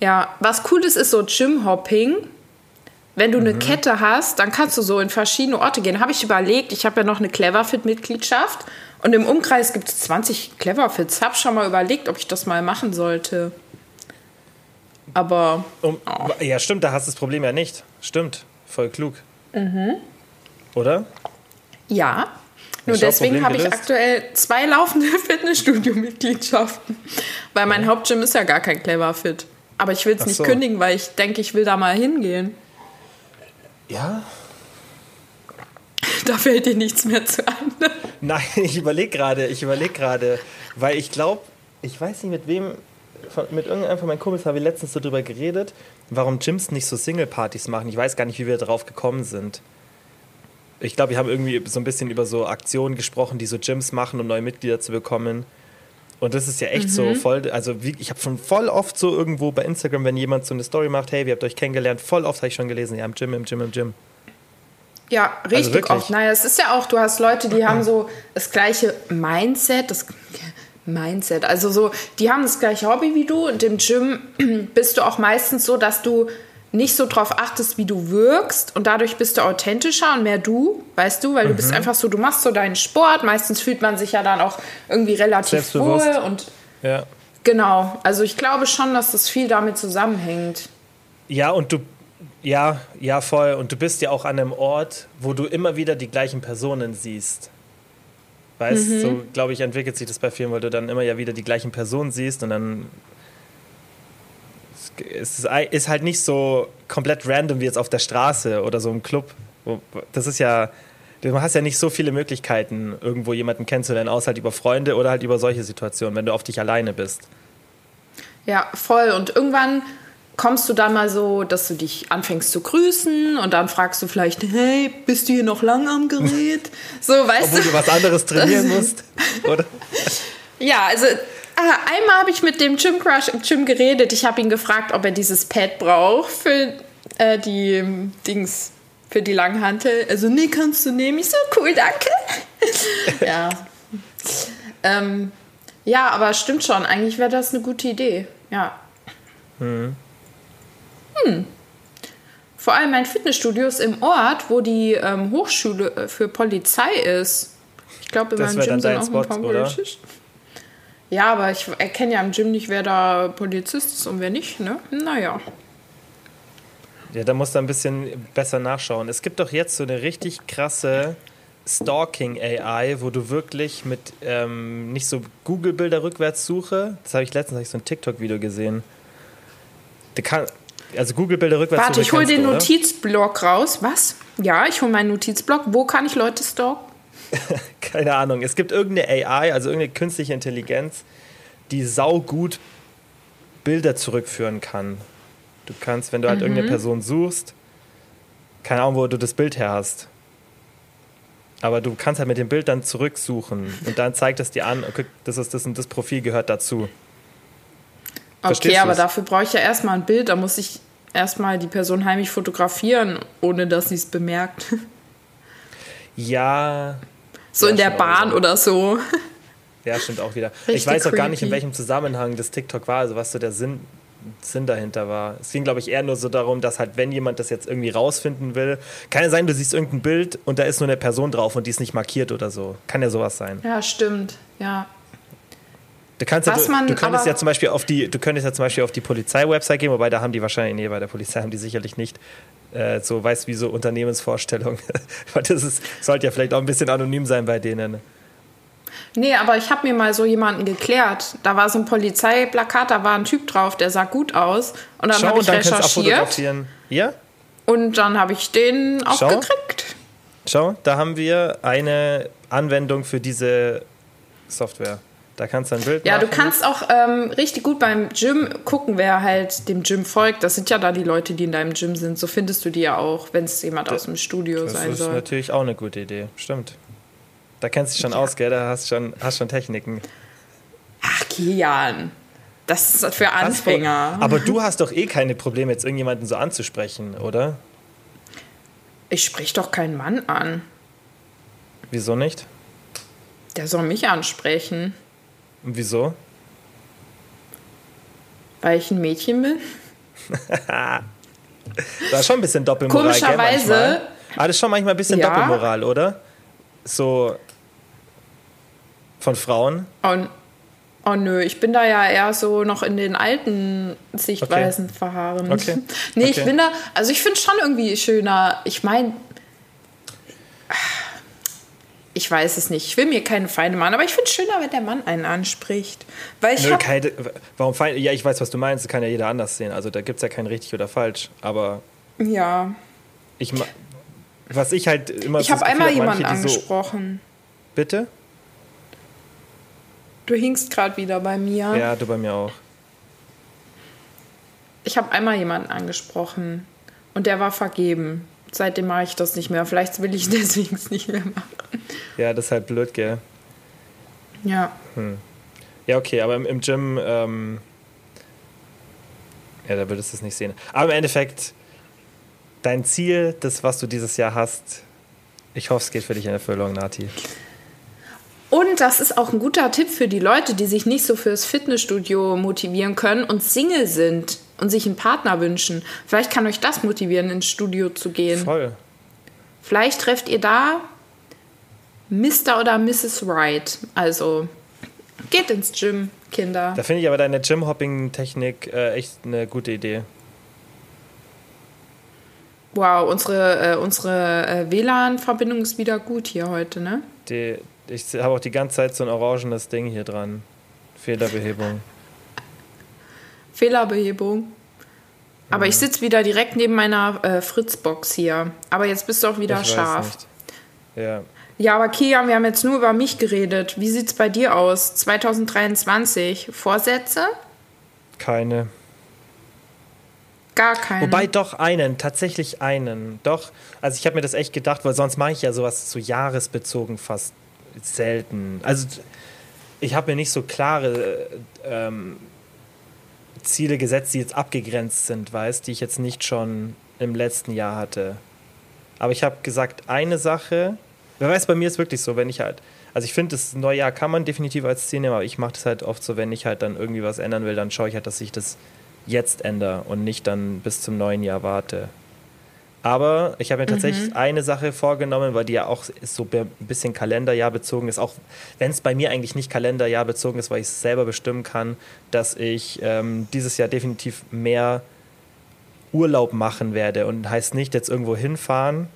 S1: Ja, was cool ist, ist so Gym-Hopping. Wenn du mhm. eine Kette hast, dann kannst du so in verschiedene Orte gehen. Habe ich überlegt, ich habe ja noch eine Cleverfit-Mitgliedschaft und im Umkreis gibt es 20 Cleverfits. Habe schon mal überlegt, ob ich das mal machen sollte. Aber.
S2: Um, oh. Ja, stimmt, da hast du das Problem ja nicht. Stimmt, voll klug. Mhm. Oder?
S1: Ja. Nur deswegen habe ich aktuell zwei laufende Fitnessstudio-Mitgliedschaften. Weil mein Hauptgym ist ja gar kein Cleverfit. Aber ich will es nicht so. kündigen, weil ich denke, ich will da mal hingehen.
S2: Ja.
S1: Da fällt dir nichts mehr zu an.
S2: Nein, ich überlege gerade, ich überlege gerade, weil ich glaube, ich weiß nicht mit wem, mit irgendeinem von meinen Kumpels habe ich letztens so drüber geredet, warum Gyms nicht so Single-Partys machen. Ich weiß gar nicht, wie wir darauf gekommen sind. Ich glaube, wir haben irgendwie so ein bisschen über so Aktionen gesprochen, die so Gyms machen, um neue Mitglieder zu bekommen. Und das ist ja echt mhm. so voll, also wie, ich habe schon voll oft so irgendwo bei Instagram, wenn jemand so eine Story macht, hey, wir habt euch kennengelernt, voll oft habe ich schon gelesen, ja, im Gym, im Gym, im Gym.
S1: Ja, also richtig also oft. Naja, es ist ja auch, du hast Leute, die haben so das gleiche Mindset, das Mindset, also so, die haben das gleiche Hobby wie du und im Gym bist du auch meistens so, dass du nicht so drauf achtest, wie du wirkst und dadurch bist du authentischer und mehr du, weißt du, weil mhm. du bist mhm. einfach so, du machst so deinen Sport, meistens fühlt man sich ja dann auch irgendwie relativ wohl und
S2: ja.
S1: genau, also ich glaube schon, dass das viel damit zusammenhängt.
S2: Ja, und du ja, ja, voll. Und du bist ja auch an einem Ort, wo du immer wieder die gleichen Personen siehst. Weißt, mhm. so glaube ich, entwickelt sich das bei vielen, weil du dann immer ja wieder die gleichen Personen siehst und dann es ist halt nicht so komplett random wie jetzt auf der Straße oder so im Club. Das ist ja, du hast ja nicht so viele Möglichkeiten, irgendwo jemanden kennenzulernen, außer halt über Freunde oder halt über solche Situationen, wenn du auf dich alleine bist.
S1: Ja, voll. Und irgendwann kommst du dann mal so, dass du dich anfängst zu grüßen und dann fragst du vielleicht, hey, bist du hier noch lang am Gerät? So, weißt
S2: Obwohl
S1: du.
S2: du was anderes trainieren musst, oder?
S1: Ja, also Ah, einmal habe ich mit dem Gym Crush im Gym geredet. Ich habe ihn gefragt, ob er dieses Pad braucht für äh, die ähm, Dings, für die Langhantel. Also, nee, kannst du nehmen. Ich so, cool, danke. ja. Ähm, ja, aber stimmt schon. Eigentlich wäre das eine gute Idee. Ja. Hm. Hm. Vor allem mein Fitnessstudio ist im Ort, wo die ähm, Hochschule äh, für Polizei ist. Ich glaube, in meinem Gym sind auch ein paar Polizisten. Ja, aber ich erkenne ja im Gym nicht, wer da Polizist ist und wer nicht, ne? Naja.
S2: Ja, da musst du ein bisschen besser nachschauen. Es gibt doch jetzt so eine richtig krasse Stalking AI, wo du wirklich mit ähm, nicht so Google-Bilder rückwärts suche. Das habe ich letztens ich so ein TikTok-Video gesehen. Kann, also Google-Bilder rückwärts
S1: Warte, ich hole den oder? Notizblock raus. Was? Ja, ich hole meinen Notizblock. Wo kann ich Leute stalken?
S2: Keine Ahnung. Es gibt irgendeine AI, also irgendeine künstliche Intelligenz, die saugut Bilder zurückführen kann. Du kannst, wenn du halt mhm. irgendeine Person suchst, keine Ahnung, wo du das Bild her hast. Aber du kannst halt mit dem Bild dann zurücksuchen und dann zeigt es dir an, okay, das ist das und das Profil gehört dazu.
S1: okay, aber dafür brauche ich ja erstmal ein Bild, da muss ich erstmal die Person heimlich fotografieren, ohne dass sie es bemerkt.
S2: Ja.
S1: So
S2: ja,
S1: in der Bahn oder so.
S2: Ja, stimmt auch wieder. Richtig ich weiß auch gar nicht, in welchem Zusammenhang das TikTok war, also was so der Sinn Sinn dahinter war. Es ging, glaube ich, eher nur so darum, dass halt, wenn jemand das jetzt irgendwie rausfinden will, kann ja sein, du siehst irgendein Bild und da ist nur eine Person drauf und die ist nicht markiert oder so. Kann ja sowas sein.
S1: Ja, stimmt. Ja.
S2: Du kannst ja, du, du könntest ja zum Beispiel auf die, du könntest ja zum Beispiel auf die Polizei-Website gehen, wobei da haben die wahrscheinlich, nee, bei der Polizei haben die sicherlich nicht äh, so, weißt wie so Unternehmensvorstellungen. das ist, sollte ja vielleicht auch ein bisschen anonym sein bei denen.
S1: Nee, aber ich habe mir mal so jemanden geklärt. Da war so ein Polizeiplakat, da war ein Typ drauf, der sah gut aus. Und dann habe ich dann recherchiert.
S2: Ja?
S1: Und dann habe ich den auch
S2: Schau.
S1: gekriegt.
S2: Schau, da haben wir eine Anwendung für diese Software. Da kannst du ein Bild
S1: Ja,
S2: machen.
S1: du kannst auch ähm, richtig gut beim Gym gucken, wer halt dem Gym folgt. Das sind ja da die Leute, die in deinem Gym sind. So findest du die ja auch, wenn es jemand das, aus dem Studio sein soll. Das ist
S2: natürlich auch eine gute Idee. Stimmt. Da kennst du dich schon ja. aus, gell? Da hast schon, hast schon Techniken.
S1: Ach, Kian. Das ist für Anfänger.
S2: aber du hast doch eh keine Probleme, jetzt irgendjemanden so anzusprechen, oder?
S1: Ich sprich doch keinen Mann an.
S2: Wieso nicht?
S1: Der soll mich ansprechen.
S2: Und wieso?
S1: Weil ich ein Mädchen bin.
S2: da ist schon ein bisschen Doppelmoral.
S1: Komischerweise.
S2: Gell, Aber das ist schon manchmal ein bisschen ja. Doppelmoral, oder? So, von Frauen?
S1: Oh, oh nö, ich bin da ja eher so noch in den alten Sichtweisen okay. verharren.
S2: Okay.
S1: nee,
S2: okay.
S1: ich bin da, also ich finde es schon irgendwie schöner. Ich meine, ich weiß es nicht. Ich will mir keine Feinde machen, aber ich finde es schöner, wenn der Mann einen anspricht. Weil ich Nö,
S2: keine, warum Feinde? Ja, ich weiß, was du meinst. Das kann ja jeder anders sehen. Also da gibt es ja kein richtig oder falsch. Aber.
S1: Ja.
S2: Ich, was ich halt immer.
S1: Ich habe einmal jemanden angesprochen.
S2: So, bitte?
S1: Du hinkst gerade wieder bei mir.
S2: Ja, du bei mir auch.
S1: Ich habe einmal jemanden angesprochen und der war vergeben. Seitdem mache ich das nicht mehr. Vielleicht will ich deswegen es nicht mehr machen.
S2: Ja, das ist halt blöd, gell?
S1: Ja.
S2: Hm. Ja, okay, aber im, im Gym, ähm, ja, da würdest du es nicht sehen. Aber im Endeffekt, dein Ziel, das, was du dieses Jahr hast, ich hoffe, es geht für dich in Erfüllung, Nati.
S1: Und das ist auch ein guter Tipp für die Leute, die sich nicht so fürs Fitnessstudio motivieren können und Single sind und sich einen Partner wünschen. Vielleicht kann euch das motivieren, ins Studio zu gehen.
S2: Voll.
S1: Vielleicht trefft ihr da Mr. oder Mrs. Right. Also geht ins Gym, Kinder.
S2: Da finde ich aber deine Gym-Hopping-Technik äh, echt eine gute Idee.
S1: Wow, unsere, äh, unsere äh, WLAN-Verbindung ist wieder gut hier heute, ne?
S2: Die, ich habe auch die ganze Zeit so ein orangenes Ding hier dran. Fehlerbehebung.
S1: Fehlerbehebung. Aber ich sitze wieder direkt neben meiner äh, Fritzbox hier. Aber jetzt bist du auch wieder ich scharf.
S2: Ja.
S1: Ja, aber Kia, wir haben jetzt nur über mich geredet. Wie sieht es bei dir aus? 2023. Vorsätze?
S2: Keine.
S1: Gar keine.
S2: Wobei doch einen, tatsächlich einen. Doch. Also ich habe mir das echt gedacht, weil sonst mache ich ja sowas so jahresbezogen fast selten. Also ich habe mir nicht so klare ähm, Ziele gesetzt, die jetzt abgegrenzt sind, weißt, die ich jetzt nicht schon im letzten Jahr hatte. Aber ich habe gesagt, eine Sache, wer weiß, bei mir ist wirklich so, wenn ich halt, also ich finde, das neue Jahr kann man definitiv als Ziel nehmen, aber ich mache das halt oft so, wenn ich halt dann irgendwie was ändern will, dann schaue ich halt, dass ich das jetzt ändere und nicht dann bis zum neuen Jahr warte. Aber ich habe mir tatsächlich mhm. eine Sache vorgenommen, weil die ja auch so ein bisschen Kalenderjahr bezogen ist. Auch wenn es bei mir eigentlich nicht Kalenderjahr bezogen ist, weil ich es selber bestimmen kann, dass ich ähm, dieses Jahr definitiv mehr Urlaub machen werde. Und heißt nicht jetzt irgendwo hinfahren,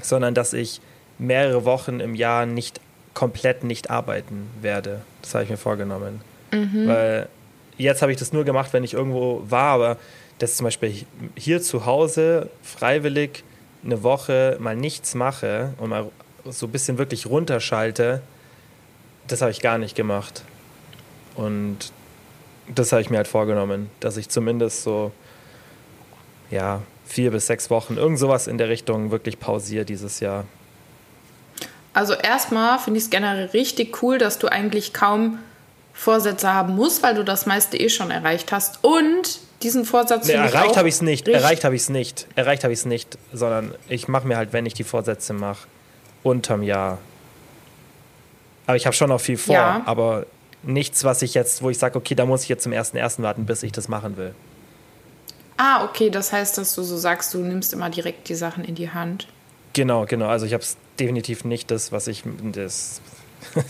S2: sondern dass ich mehrere Wochen im Jahr nicht komplett nicht arbeiten werde. Das habe ich mir vorgenommen. Mhm. Weil jetzt habe ich das nur gemacht, wenn ich irgendwo war, aber dass zum Beispiel hier zu Hause freiwillig eine Woche mal nichts mache und mal so ein bisschen wirklich runterschalte, das habe ich gar nicht gemacht. Und das habe ich mir halt vorgenommen, dass ich zumindest so, ja, vier bis sechs Wochen, irgend sowas in der Richtung wirklich pausiere dieses Jahr.
S1: Also erstmal finde ich es generell richtig cool, dass du eigentlich kaum Vorsätze haben musst, weil du das meiste eh schon erreicht hast. Und diesen Vorsatz.
S2: Nee, erreicht habe ich es nicht. Erreicht habe ich es nicht. Erreicht habe ich es nicht, sondern ich mache mir halt, wenn ich die Vorsätze mache, unterm Jahr. Aber ich habe schon noch viel vor, ja. aber nichts, was ich jetzt, wo ich sage, okay, da muss ich jetzt zum ersten ersten warten, bis ich das machen will.
S1: Ah, okay, das heißt, dass du so sagst, du nimmst immer direkt die Sachen in die Hand.
S2: Genau, genau. Also ich habe es definitiv nicht das, was ich das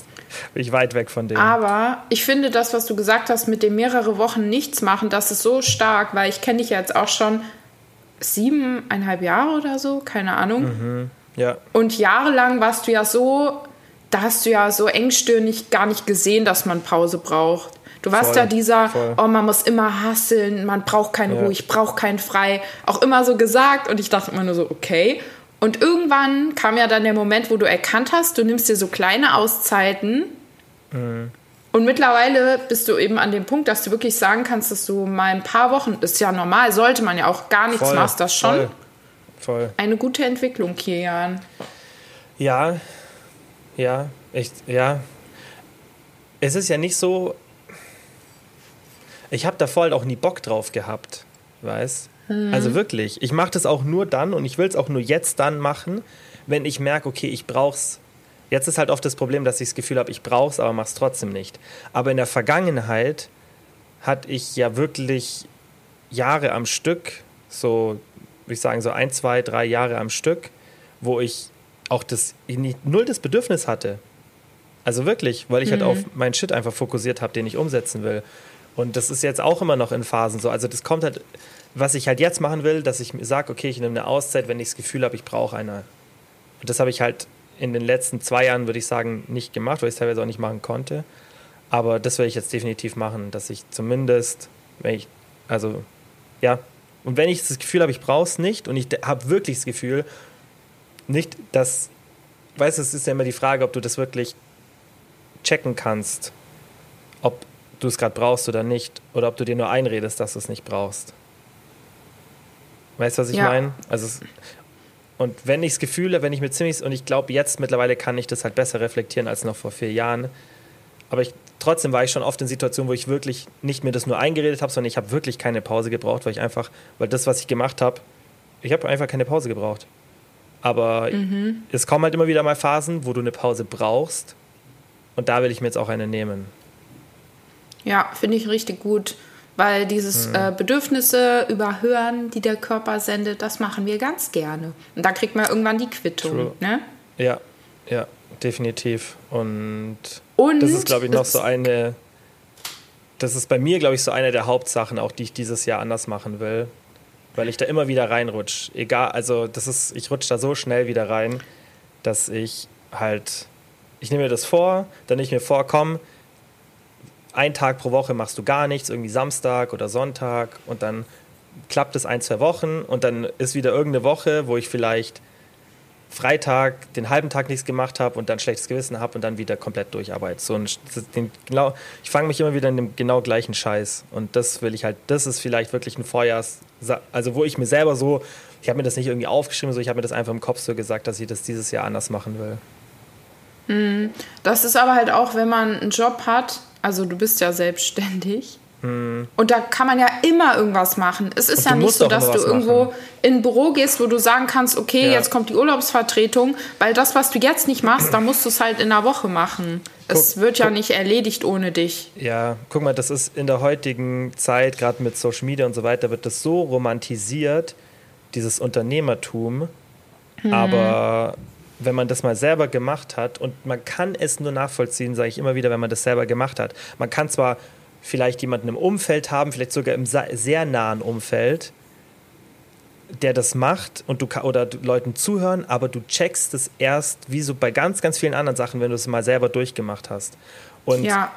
S2: bin ich weit weg von dem.
S1: Aber ich finde das, was du gesagt hast, mit dem mehrere Wochen nichts machen, das ist so stark, weil ich kenne dich ja jetzt auch schon siebeneinhalb Jahre oder so, keine Ahnung.
S2: Mhm, ja.
S1: Und jahrelang warst du ja so, da hast du ja so engstirnig gar nicht gesehen, dass man Pause braucht. Du warst voll, ja dieser, voll. oh, man muss immer hasseln, man braucht keine ja. Ruhe, ich brauche keinen Frei. Auch immer so gesagt und ich dachte immer nur so, okay. Und irgendwann kam ja dann der Moment, wo du erkannt hast, du nimmst dir so kleine Auszeiten. Mhm. Und mittlerweile bist du eben an dem Punkt, dass du wirklich sagen kannst, dass du mal ein paar Wochen, ist ja normal, sollte man ja auch gar nichts voll, machst, das schon. Voll, voll. Eine gute Entwicklung, Kilian.
S2: Ja, ja, echt, ja. Es ist ja nicht so. Ich habe da voll auch nie Bock drauf gehabt, weißt? Mhm. Also wirklich, ich mache das auch nur dann und ich will es auch nur jetzt dann machen, wenn ich merke, okay, ich brauch's. Jetzt ist halt oft das Problem, dass ich das Gefühl habe, ich brauch's, aber mach's trotzdem nicht. Aber in der Vergangenheit hatte ich ja wirklich Jahre am Stück, so, würde ich sagen, so ein, zwei, drei Jahre am Stück, wo ich auch das null das Bedürfnis hatte. Also wirklich, weil ich halt mhm. halt auf meinen Shit einfach fokussiert habe, den ich umsetzen will. Und das ist jetzt auch immer noch in Phasen so. Also das kommt halt, was ich halt jetzt machen will, dass ich sage, okay, ich nehme eine Auszeit, wenn ich das Gefühl habe, ich brauche eine. Und das habe ich halt in den letzten zwei Jahren, würde ich sagen, nicht gemacht, weil ich es teilweise auch nicht machen konnte. Aber das werde ich jetzt definitiv machen, dass ich zumindest, wenn ich, also, ja, und wenn ich das Gefühl habe, ich brauche es nicht und ich habe wirklich das Gefühl, nicht, dass, weißt du, es ist ja immer die Frage, ob du das wirklich checken kannst, ob du es gerade brauchst oder nicht, oder ob du dir nur einredest, dass du es nicht brauchst. Weißt du, was ich ja. meine? Also und wenn ich das Gefühl habe, wenn ich mir ziemlich, und ich glaube, jetzt mittlerweile kann ich das halt besser reflektieren als noch vor vier Jahren, aber ich, trotzdem war ich schon oft in Situationen, wo ich wirklich nicht mir das nur eingeredet habe, sondern ich habe wirklich keine Pause gebraucht, weil ich einfach, weil das, was ich gemacht habe, ich habe einfach keine Pause gebraucht. Aber mhm. es kommen halt immer wieder mal Phasen, wo du eine Pause brauchst. Und da will ich mir jetzt auch eine nehmen.
S1: Ja, finde ich richtig gut. Weil dieses mhm. äh, Bedürfnisse überhören, die der Körper sendet, das machen wir ganz gerne. Und da kriegt man irgendwann die Quittung. Ne?
S2: Ja, ja, definitiv. Und, Und das ist, glaube ich, noch so eine. Das ist bei mir, glaube ich, so eine der Hauptsachen, auch die ich dieses Jahr anders machen will. Weil ich da immer wieder reinrutsche. Egal, also das ist, ich rutsche da so schnell wieder rein, dass ich halt. Ich nehme mir das vor, dann nehme ich mir vor, komm, ein Tag pro Woche machst du gar nichts, irgendwie Samstag oder Sonntag und dann klappt es ein, zwei Wochen und dann ist wieder irgendeine Woche, wo ich vielleicht Freitag den halben Tag nichts gemacht habe und dann schlechtes Gewissen habe und dann wieder komplett durcharbeite. So genau, ich fange mich immer wieder in dem genau gleichen Scheiß und das will ich halt, das ist vielleicht wirklich ein Vorjahrs, also wo ich mir selber so, ich habe mir das nicht irgendwie aufgeschrieben, so ich habe mir das einfach im Kopf so gesagt, dass ich das dieses Jahr anders machen will.
S1: Mhm. Das ist aber halt auch, wenn man einen Job hat, also du bist ja selbstständig. Hm. Und da kann man ja immer irgendwas machen. Es ist ja nicht so, dass du irgendwo machen. in ein Büro gehst, wo du sagen kannst, okay, ja. jetzt kommt die Urlaubsvertretung, weil das, was du jetzt nicht machst, da musst du es halt in einer Woche machen. Guck, es wird ja guck, nicht erledigt ohne dich.
S2: Ja, guck mal, das ist in der heutigen Zeit, gerade mit Social Media und so weiter, wird das so romantisiert, dieses Unternehmertum. Hm. Aber wenn man das mal selber gemacht hat und man kann es nur nachvollziehen, sage ich immer wieder, wenn man das selber gemacht hat. Man kann zwar vielleicht jemanden im Umfeld haben, vielleicht sogar im sehr nahen Umfeld, der das macht und du oder Leuten zuhören, aber du checkst es erst, wie so bei ganz, ganz vielen anderen Sachen, wenn du es mal selber durchgemacht hast. Und ja.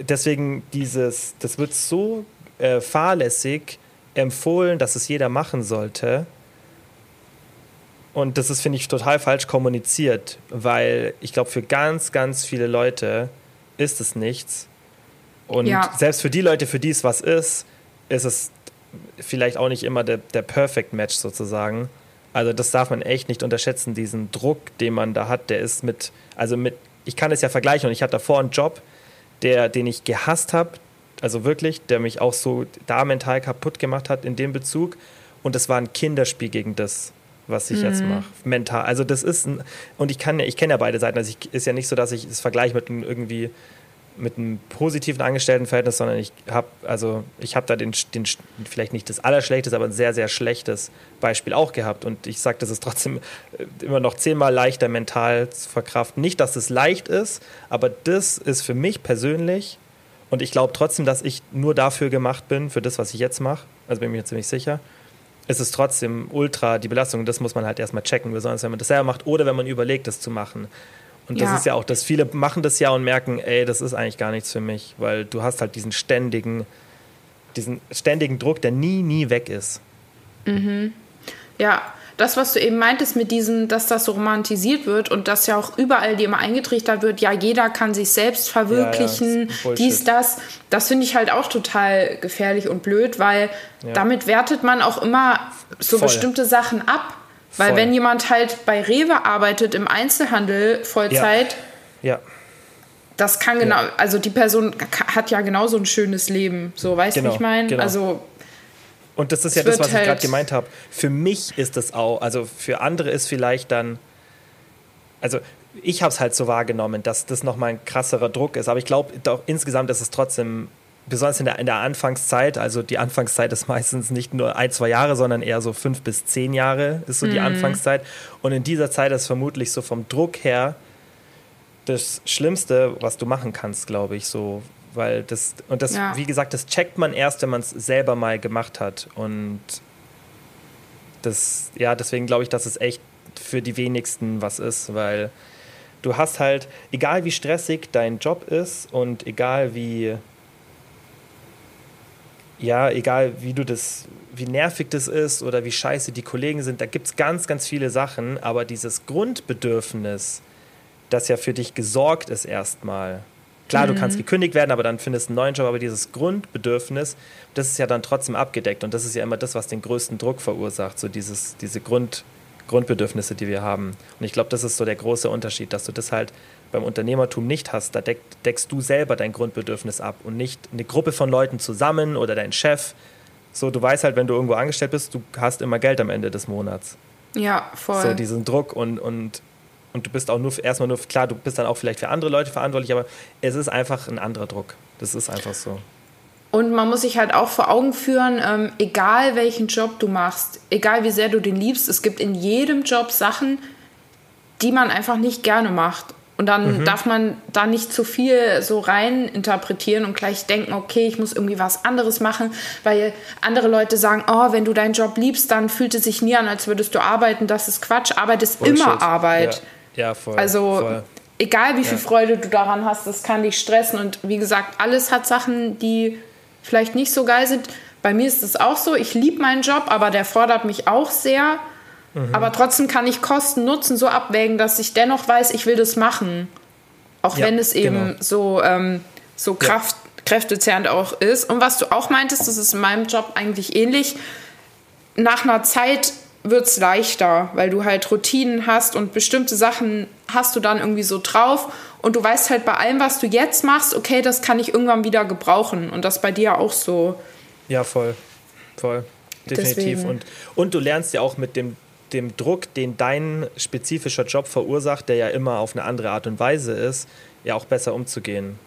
S2: deswegen dieses, das wird so äh, fahrlässig empfohlen, dass es jeder machen sollte. Und das ist, finde ich, total falsch kommuniziert, weil ich glaube, für ganz, ganz viele Leute ist es nichts. Und ja. selbst für die Leute, für die es was ist, ist es vielleicht auch nicht immer der, der Perfect Match sozusagen. Also das darf man echt nicht unterschätzen, diesen Druck, den man da hat, der ist mit, also mit, ich kann es ja vergleichen und ich hatte davor einen Job, der, den ich gehasst habe, also wirklich, der mich auch so da mental kaputt gemacht hat in dem Bezug und es war ein Kinderspiel gegen das, was ich mhm. jetzt mache, mental. Also das ist ein, und ich kann ja, ich kenne ja beide Seiten, also ich, ist ja nicht so, dass ich es vergleiche mit einem irgendwie mit einem positiven Angestelltenverhältnis, sondern ich habe also ich habe da den, den vielleicht nicht das allerschlechteste, aber ein sehr sehr schlechtes Beispiel auch gehabt und ich sage, das ist trotzdem äh, immer noch zehnmal leichter mental zu verkraften. Nicht, dass es leicht ist, aber das ist für mich persönlich und ich glaube trotzdem, dass ich nur dafür gemacht bin für das, was ich jetzt mache. Also bin ich mir ziemlich sicher. Es ist trotzdem ultra die Belastung. Das muss man halt erstmal checken, besonders wenn man das selber macht oder wenn man überlegt, das zu machen. Und das ja. ist ja auch, dass viele machen das ja und merken, ey, das ist eigentlich gar nichts für mich, weil du hast halt diesen ständigen, diesen ständigen Druck, der nie, nie weg ist.
S1: Mhm. Ja, das, was du eben meintest mit diesem, dass das so romantisiert wird und dass ja auch überall dir immer eingetrichtert wird, ja, jeder kann sich selbst verwirklichen, ja, ja, dies, das, das finde ich halt auch total gefährlich und blöd, weil ja. damit wertet man auch immer so Voll. bestimmte Sachen ab. Weil Voll. wenn jemand halt bei Rewe arbeitet im Einzelhandel Vollzeit, ja. das kann genau, also die Person hat ja genauso ein schönes Leben, so weißt du, genau, wie ich meine? Genau. Also
S2: und das ist ja das, was ich gerade halt gemeint habe. Für mich ist es auch, also für andere ist vielleicht dann, also ich habe es halt so wahrgenommen, dass das nochmal ein krasserer Druck ist. Aber ich glaube, insgesamt ist es trotzdem besonders in der, in der Anfangszeit, also die Anfangszeit ist meistens nicht nur ein, zwei Jahre, sondern eher so fünf bis zehn Jahre ist so die mhm. Anfangszeit. Und in dieser Zeit ist vermutlich so vom Druck her das Schlimmste, was du machen kannst, glaube ich, so. Weil das, und das, ja. wie gesagt, das checkt man erst, wenn man es selber mal gemacht hat. Und das, ja, deswegen glaube ich, dass es echt für die wenigsten was ist, weil du hast halt, egal wie stressig dein Job ist und egal wie ja, egal wie du das, wie nervig das ist oder wie scheiße die Kollegen sind, da gibt es ganz, ganz viele Sachen, aber dieses Grundbedürfnis, das ja für dich gesorgt ist erstmal. Klar, mhm. du kannst gekündigt werden, aber dann findest du einen neuen Job, aber dieses Grundbedürfnis, das ist ja dann trotzdem abgedeckt und das ist ja immer das, was den größten Druck verursacht, so dieses, diese Grund, Grundbedürfnisse, die wir haben. Und ich glaube, das ist so der große Unterschied, dass du das halt beim Unternehmertum nicht hast. Da deck, deckst du selber dein Grundbedürfnis ab und nicht eine Gruppe von Leuten zusammen oder dein Chef. So, du weißt halt, wenn du irgendwo angestellt bist, du hast immer Geld am Ende des Monats.
S1: Ja, voll.
S2: So diesen Druck und, und, und du bist auch nur erstmal nur, klar, du bist dann auch vielleicht für andere Leute verantwortlich, aber es ist einfach ein anderer Druck. Das ist einfach so.
S1: Und man muss sich halt auch vor Augen führen, ähm, egal welchen Job du machst, egal wie sehr du den liebst, es gibt in jedem Job Sachen, die man einfach nicht gerne macht. Und dann mhm. darf man da nicht zu viel so rein interpretieren und gleich denken, okay, ich muss irgendwie was anderes machen, weil andere Leute sagen, oh, wenn du deinen Job liebst, dann fühlt es sich nie an, als würdest du arbeiten. Das ist Quatsch. Arbeit ist Bullshit. immer Arbeit.
S2: Ja, ja voll.
S1: Also
S2: voll.
S1: egal wie viel ja. Freude du daran hast, das kann dich stressen. Und wie gesagt, alles hat Sachen, die vielleicht nicht so geil sind. Bei mir ist es auch so, ich liebe meinen Job, aber der fordert mich auch sehr. Mhm. Aber trotzdem kann ich Kosten Nutzen so abwägen, dass ich dennoch weiß, ich will das machen. Auch ja, wenn es eben genau. so, ähm, so Kraft, ja. kräftezehrend auch ist. Und was du auch meintest, das ist in meinem Job eigentlich ähnlich. Nach einer Zeit wird es leichter, weil du halt Routinen hast und bestimmte Sachen hast du dann irgendwie so drauf und du weißt halt bei allem, was du jetzt machst, okay, das kann ich irgendwann wieder gebrauchen und das bei dir auch so.
S2: Ja, voll. Voll. Definitiv. Und, und du lernst ja auch mit dem, dem Druck, den dein spezifischer Job verursacht, der ja immer auf eine andere Art und Weise ist, ja auch besser umzugehen.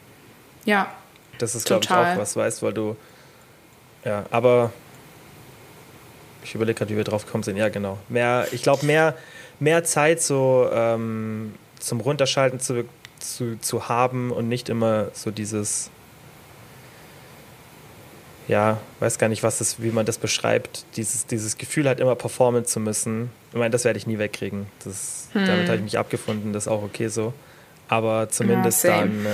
S1: Ja.
S2: Das ist, glaube ich, auch was, weißt, weil du. Ja, aber ich überlege gerade, wie wir drauf gekommen sind. Ja, genau. Mehr, ich glaube, mehr, mehr Zeit so ähm, zum Runterschalten zu, zu, zu haben und nicht immer so dieses ja, weiß gar nicht, was das, wie man das beschreibt, dieses, dieses Gefühl halt immer performen zu müssen. Ich meine, das werde ich nie wegkriegen. Das, hm. Damit habe ich mich abgefunden, das ist auch okay so. Aber zumindest ja, dann.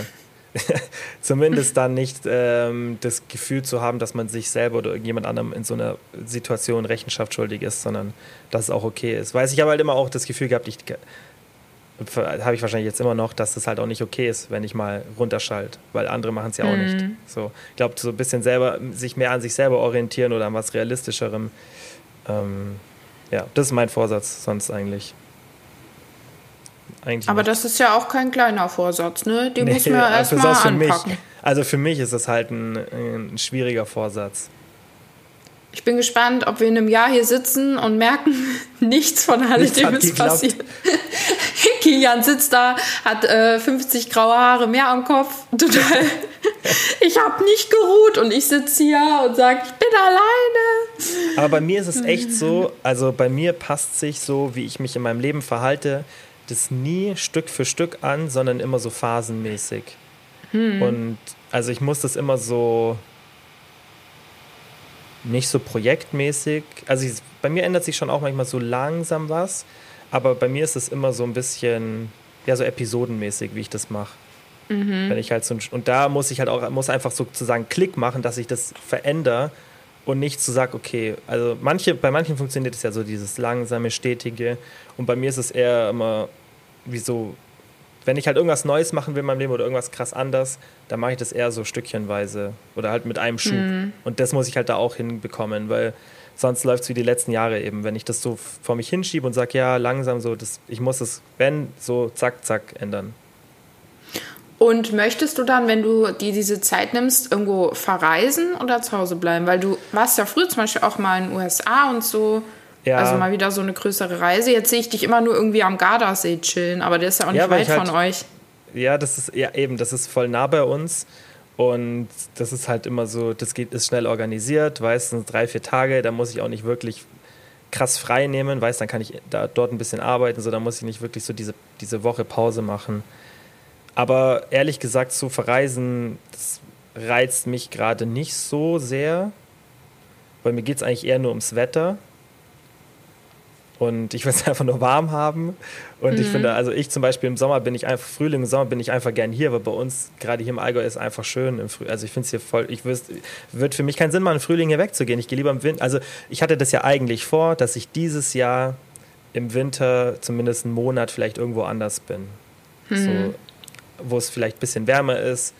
S2: Zumindest dann nicht ähm, das Gefühl zu haben, dass man sich selber oder irgendjemand anderem in so einer Situation Rechenschaft schuldig ist, sondern dass es auch okay ist. Weiß ich habe halt immer auch das Gefühl gehabt, ich habe ich wahrscheinlich jetzt immer noch, dass es halt auch nicht okay ist, wenn ich mal runterschalt, weil andere machen es ja auch mhm. nicht. So, ich glaube, so ein bisschen selber, sich mehr an sich selber orientieren oder an was Realistischerem. Ähm, ja, das ist mein Vorsatz sonst eigentlich.
S1: Eigentlich Aber nicht. das ist ja auch kein kleiner Vorsatz, ne? Den nee, muss man ja also erstmal anpacken.
S2: Mich, also für mich ist das halt ein, ein schwieriger Vorsatz.
S1: Ich bin gespannt, ob wir in einem Jahr hier sitzen und merken, nichts von alledem ist passiert. Kilian sitzt da, hat äh, 50 graue Haare mehr am Kopf. Total. ich habe nicht geruht und ich sitze hier und sage, ich bin alleine.
S2: Aber bei mir ist es echt so, also bei mir passt sich so, wie ich mich in meinem Leben verhalte, das nie Stück für Stück an, sondern immer so phasenmäßig. Hm. Und also ich muss das immer so nicht so projektmäßig. Also ich, bei mir ändert sich schon auch manchmal so langsam was, aber bei mir ist es immer so ein bisschen, ja, so episodenmäßig, wie ich das mache. Mhm. Wenn ich halt so, und da muss ich halt auch, muss einfach sozusagen Klick machen, dass ich das verändere und nicht zu so sagen, okay, also manche, bei manchen funktioniert es ja so dieses langsame, stetige und bei mir ist es eher immer wie so wenn ich halt irgendwas Neues machen will in meinem Leben oder irgendwas krass anders, dann mache ich das eher so stückchenweise oder halt mit einem Schub. Mhm. Und das muss ich halt da auch hinbekommen, weil sonst läuft es wie die letzten Jahre eben. Wenn ich das so vor mich hinschiebe und sage, ja, langsam so, das, ich muss es, wenn, so zack, zack, ändern.
S1: Und möchtest du dann, wenn du dir diese Zeit nimmst, irgendwo verreisen oder zu Hause bleiben? Weil du warst ja früher zum Beispiel auch mal in den USA und so. Ja. Also mal wieder so eine größere Reise. Jetzt sehe ich dich immer nur irgendwie am Gardasee chillen, aber der ist ja auch nicht ja, weit halt, von euch.
S2: Ja, das ist ja eben, das ist voll nah bei uns. Und das ist halt immer so, das geht, ist schnell organisiert, weißt du, drei, vier Tage, da muss ich auch nicht wirklich krass frei nehmen, weißt dann kann ich da, dort ein bisschen arbeiten, so da muss ich nicht wirklich so diese, diese Woche Pause machen. Aber ehrlich gesagt, so verreisen, das reizt mich gerade nicht so sehr, weil mir geht es eigentlich eher nur ums Wetter. Und ich will es einfach nur warm haben. Und mhm. ich finde, also ich zum Beispiel im Sommer bin ich einfach, Frühling, im Sommer bin ich einfach gern hier, weil bei uns, gerade hier im Allgäu, ist einfach schön. Im Früh also ich finde es hier voll, ich würde für mich keinen Sinn machen, im Frühling hier wegzugehen. Ich gehe lieber im Winter. Also ich hatte das ja eigentlich vor, dass ich dieses Jahr im Winter zumindest einen Monat vielleicht irgendwo anders bin. Mhm. So, wo es vielleicht ein bisschen wärmer ist.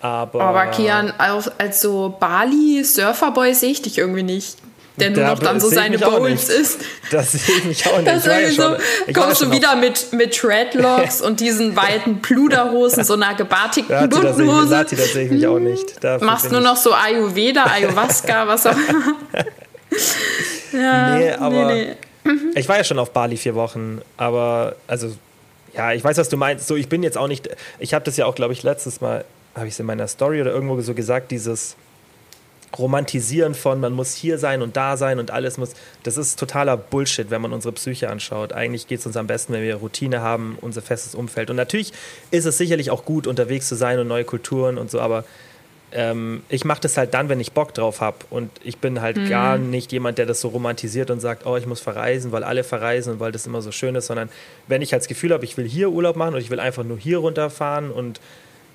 S2: Aber,
S1: aber Kian, als so Bali-Surferboy sehe ich dich irgendwie nicht der nur da noch dann so seine Bowls ist.
S2: Das sehe ich mich auch nicht. Das
S1: ich so, schon, kommst du wieder mit, mit Dreadlocks und diesen weiten Pluderhosen, so einer gebartigten bunten Hose.
S2: Lati, das sehe ich mich auch nicht.
S1: Dafür Machst nur noch so Ayurveda, Ayahuasca, was auch immer.
S2: ja, nee, aber nee, nee. ich war ja schon auf Bali vier Wochen, aber also ja, ich weiß, was du meinst. So, ich bin jetzt auch nicht, ich habe das ja auch, glaube ich, letztes Mal, habe ich es in meiner Story oder irgendwo so gesagt, dieses Romantisieren von, man muss hier sein und da sein und alles muss, das ist totaler Bullshit, wenn man unsere Psyche anschaut. Eigentlich geht es uns am besten, wenn wir Routine haben, unser festes Umfeld. Und natürlich ist es sicherlich auch gut, unterwegs zu sein und neue Kulturen und so, aber ähm, ich mache das halt dann, wenn ich Bock drauf habe. Und ich bin halt mhm. gar nicht jemand, der das so romantisiert und sagt, oh, ich muss verreisen, weil alle verreisen und weil das immer so schön ist, sondern wenn ich halt das Gefühl habe, ich will hier Urlaub machen und ich will einfach nur hier runterfahren und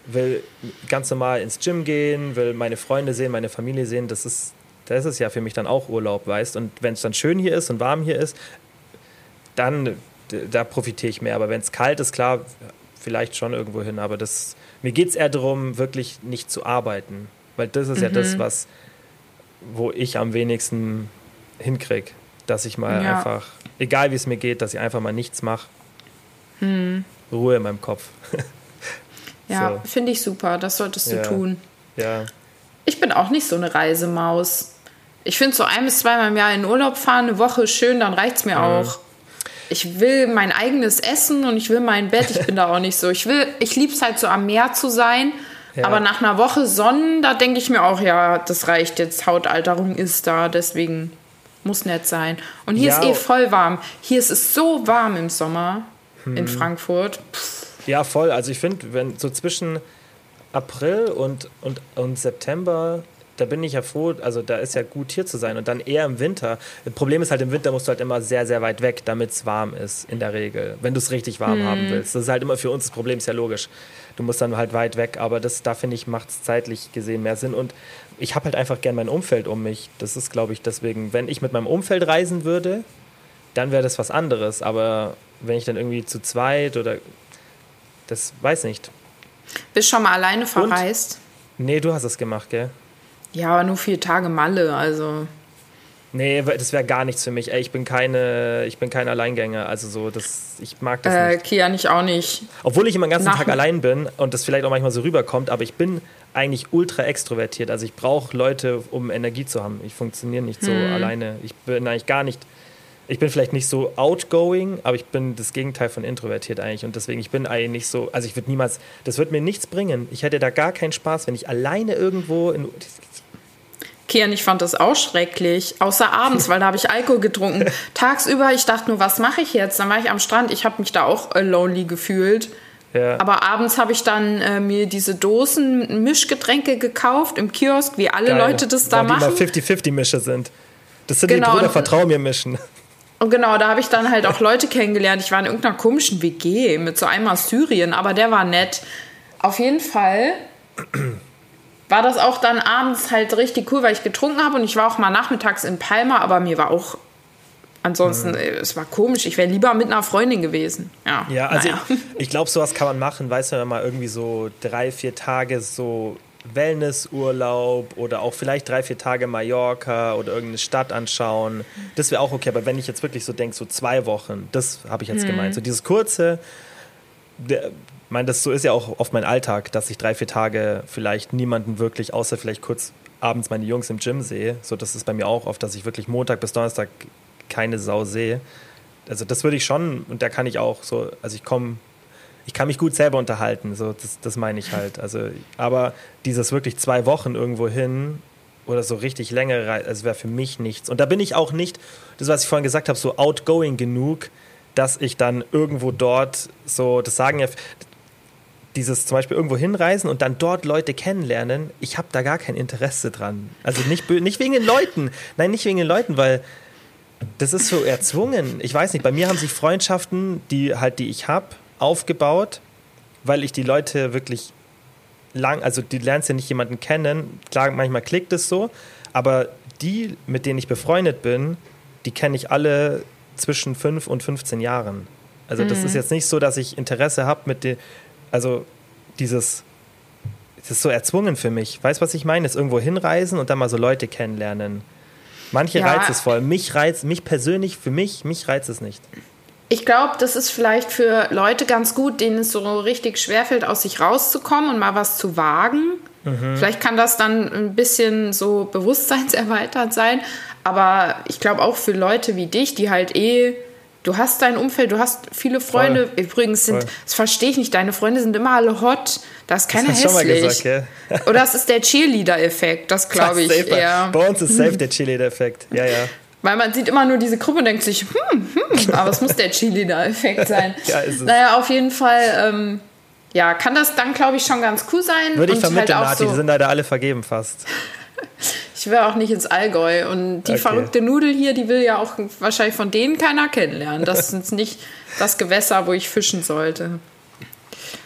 S2: will ganz normal ins Gym gehen, will meine Freunde sehen, meine Familie sehen. Das ist, das ist ja für mich dann auch Urlaub, weißt. Und wenn es dann schön hier ist und warm hier ist, dann da profitiere ich mehr. Aber wenn es kalt ist, klar, vielleicht schon irgendwo hin. Aber das, mir geht es eher darum, wirklich nicht zu arbeiten. Weil das ist mhm. ja das, mhm. was, wo ich am wenigsten hinkriege. Dass ich mal ja. einfach, egal wie es mir geht, dass ich einfach mal nichts mache. Mhm. Ruhe in meinem Kopf.
S1: Ja, so. finde ich super. Das solltest du
S2: ja.
S1: tun.
S2: Ja.
S1: Ich bin auch nicht so eine Reisemaus. Ich finde so ein bis zweimal im Jahr in Urlaub fahren, eine Woche schön, dann reicht es mir mhm. auch. Ich will mein eigenes Essen und ich will mein Bett. Ich bin da auch nicht so. Ich will, ich liebe es halt so am Meer zu sein. Ja. Aber nach einer Woche Sonnen, da denke ich mir auch, ja, das reicht jetzt. Hautalterung ist da, deswegen muss nett sein. Und hier ja. ist eh voll warm. Hier ist es so warm im Sommer hm. in Frankfurt. Pff.
S2: Ja, voll. Also ich finde, wenn so zwischen April und, und, und September, da bin ich ja froh, also da ist ja gut hier zu sein und dann eher im Winter. Das Problem ist halt, im Winter musst du halt immer sehr, sehr weit weg, damit es warm ist, in der Regel, wenn du es richtig warm hm. haben willst. Das ist halt immer für uns das Problem, ist ja logisch. Du musst dann halt weit weg, aber das, da finde ich, macht es zeitlich gesehen mehr Sinn und ich habe halt einfach gern mein Umfeld um mich. Das ist, glaube ich, deswegen, wenn ich mit meinem Umfeld reisen würde, dann wäre das was anderes, aber wenn ich dann irgendwie zu zweit oder das weiß nicht.
S1: Bist schon mal alleine verreist?
S2: Und? Nee, du hast es gemacht, gell?
S1: Ja, aber nur vier Tage Malle, also.
S2: Nee, das wäre gar nichts für mich. Ey, ich bin keine, ich bin kein Alleingänger. Also so, das, ich mag das
S1: äh, nicht. Kia nicht auch nicht.
S2: Obwohl ich immer den ganzen Nach Tag allein bin und das vielleicht auch manchmal so rüberkommt, aber ich bin eigentlich ultra extrovertiert. Also ich brauche Leute, um Energie zu haben. Ich funktioniere nicht so hm. alleine. Ich bin eigentlich gar nicht ich bin vielleicht nicht so outgoing, aber ich bin das Gegenteil von introvertiert eigentlich. Und deswegen, ich bin eigentlich nicht so, also ich würde niemals, das wird mir nichts bringen. Ich hätte da gar keinen Spaß, wenn ich alleine irgendwo in.
S1: Kian, ich fand das auch schrecklich. Außer abends, weil da habe ich Alkohol getrunken. Tagsüber, ich dachte nur, was mache ich jetzt? Dann war ich am Strand, ich habe mich da auch äh, lonely gefühlt. Ja. Aber abends habe ich dann äh, mir diese Dosen Mischgetränke gekauft im Kiosk, wie alle Geil. Leute das da Weil machen.
S2: Die 50-50-Mische sind. Das sind genau. die Brüder Vertrau mir Mischen.
S1: Und genau, da habe ich dann halt auch Leute kennengelernt. Ich war in irgendeiner komischen WG mit so einem aus Syrien, aber der war nett. Auf jeden Fall war das auch dann abends halt richtig cool, weil ich getrunken habe und ich war auch mal nachmittags in Palma, aber mir war auch ansonsten, mhm. es war komisch. Ich wäre lieber mit einer Freundin gewesen. Ja,
S2: ja also naja. ich, ich glaube, sowas kann man machen, weißt du, wenn man mal irgendwie so drei, vier Tage so Wellnessurlaub oder auch vielleicht drei, vier Tage Mallorca oder irgendeine Stadt anschauen. Das wäre auch okay. Aber wenn ich jetzt wirklich so denke, so zwei Wochen, das habe ich jetzt mhm. gemeint. So dieses kurze, ich meine, das so ist ja auch oft mein Alltag, dass ich drei, vier Tage vielleicht niemanden wirklich, außer vielleicht kurz abends meine Jungs im Gym sehe. So, das ist bei mir auch oft, dass ich wirklich Montag bis Donnerstag keine Sau sehe. Also das würde ich schon, und da kann ich auch so, also ich komme ich kann mich gut selber unterhalten, so, das, das meine ich halt. Also, aber dieses wirklich zwei Wochen irgendwo hin oder so richtig längere Reise, also wäre für mich nichts. Und da bin ich auch nicht, das was ich vorhin gesagt habe, so outgoing genug, dass ich dann irgendwo dort so, das sagen ja, dieses zum Beispiel irgendwo hinreisen und dann dort Leute kennenlernen, ich habe da gar kein Interesse dran. Also nicht, nicht wegen den Leuten, nein, nicht wegen den Leuten, weil das ist so erzwungen. Ich weiß nicht, bei mir haben sich Freundschaften, die halt, die ich habe, aufgebaut, weil ich die Leute wirklich lang, also die lernst ja nicht jemanden kennen. Klar, manchmal klickt es so, aber die, mit denen ich befreundet bin, die kenne ich alle zwischen 5 und 15 Jahren. Also mhm. das ist jetzt nicht so, dass ich Interesse habe mit den, also dieses, das ist so erzwungen für mich. Weißt du, was ich meine? Ist irgendwo hinreisen und dann mal so Leute kennenlernen. Manche ja. reizt es voll. Mich reizt, mich persönlich, für mich, mich reizt es nicht
S1: ich glaube, das ist vielleicht für Leute ganz gut, denen es so richtig schwerfällt, aus sich rauszukommen und mal was zu wagen. Mhm. Vielleicht kann das dann ein bisschen so bewusstseinserweitert sein. Aber ich glaube auch für Leute wie dich, die halt eh, du hast dein Umfeld, du hast viele Freunde. Voll. Übrigens sind, Voll. das verstehe ich nicht, deine Freunde sind immer alle hot. Da ist keiner hässlich. Schon mal gesagt, ja. Oder das ist der Cheerleader-Effekt, das glaube ich eher.
S2: Bei uns ist safe der Cheerleader-Effekt, ja, ja.
S1: Weil man sieht immer nur diese Gruppe und denkt sich, hm, hm, aber es muss der Chili-Effekt sein. ja, ist es. Naja, auf jeden Fall, ähm, ja, kann das dann, glaube ich, schon ganz cool sein.
S2: Würde ich vermitteln, halt Nati, so, die sind leider alle vergeben fast.
S1: ich will auch nicht ins Allgäu. Und die okay. verrückte Nudel hier, die will ja auch wahrscheinlich von denen keiner kennenlernen. Das ist nicht das Gewässer, wo ich fischen sollte.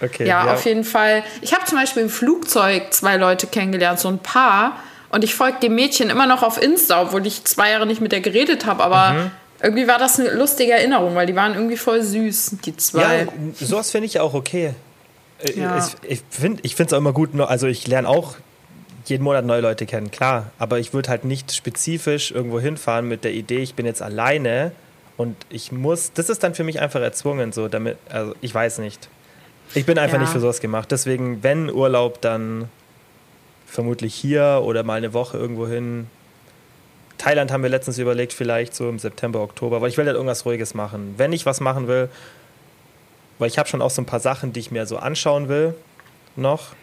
S1: Okay, ja, ja, auf jeden Fall. Ich habe zum Beispiel im Flugzeug zwei Leute kennengelernt, so ein Paar. Und ich folge dem Mädchen immer noch auf Insta, obwohl ich zwei Jahre nicht mit der geredet habe. Aber mhm. irgendwie war das eine lustige Erinnerung, weil die waren irgendwie voll süß, die zwei.
S2: Ja, sowas finde ich auch okay. Äh, ja. Ich, ich finde es auch immer gut, also ich lerne auch jeden Monat neue Leute kennen, klar. Aber ich würde halt nicht spezifisch irgendwo hinfahren mit der Idee, ich bin jetzt alleine und ich muss, das ist dann für mich einfach erzwungen, so damit, also ich weiß nicht. Ich bin einfach ja. nicht für sowas gemacht. Deswegen, wenn Urlaub, dann vermutlich hier oder mal eine Woche irgendwo hin. Thailand haben wir letztens überlegt, vielleicht so im September, Oktober, weil ich will halt irgendwas Ruhiges machen. Wenn ich was machen will, weil ich habe schon auch so ein paar Sachen, die ich mir so anschauen will, noch.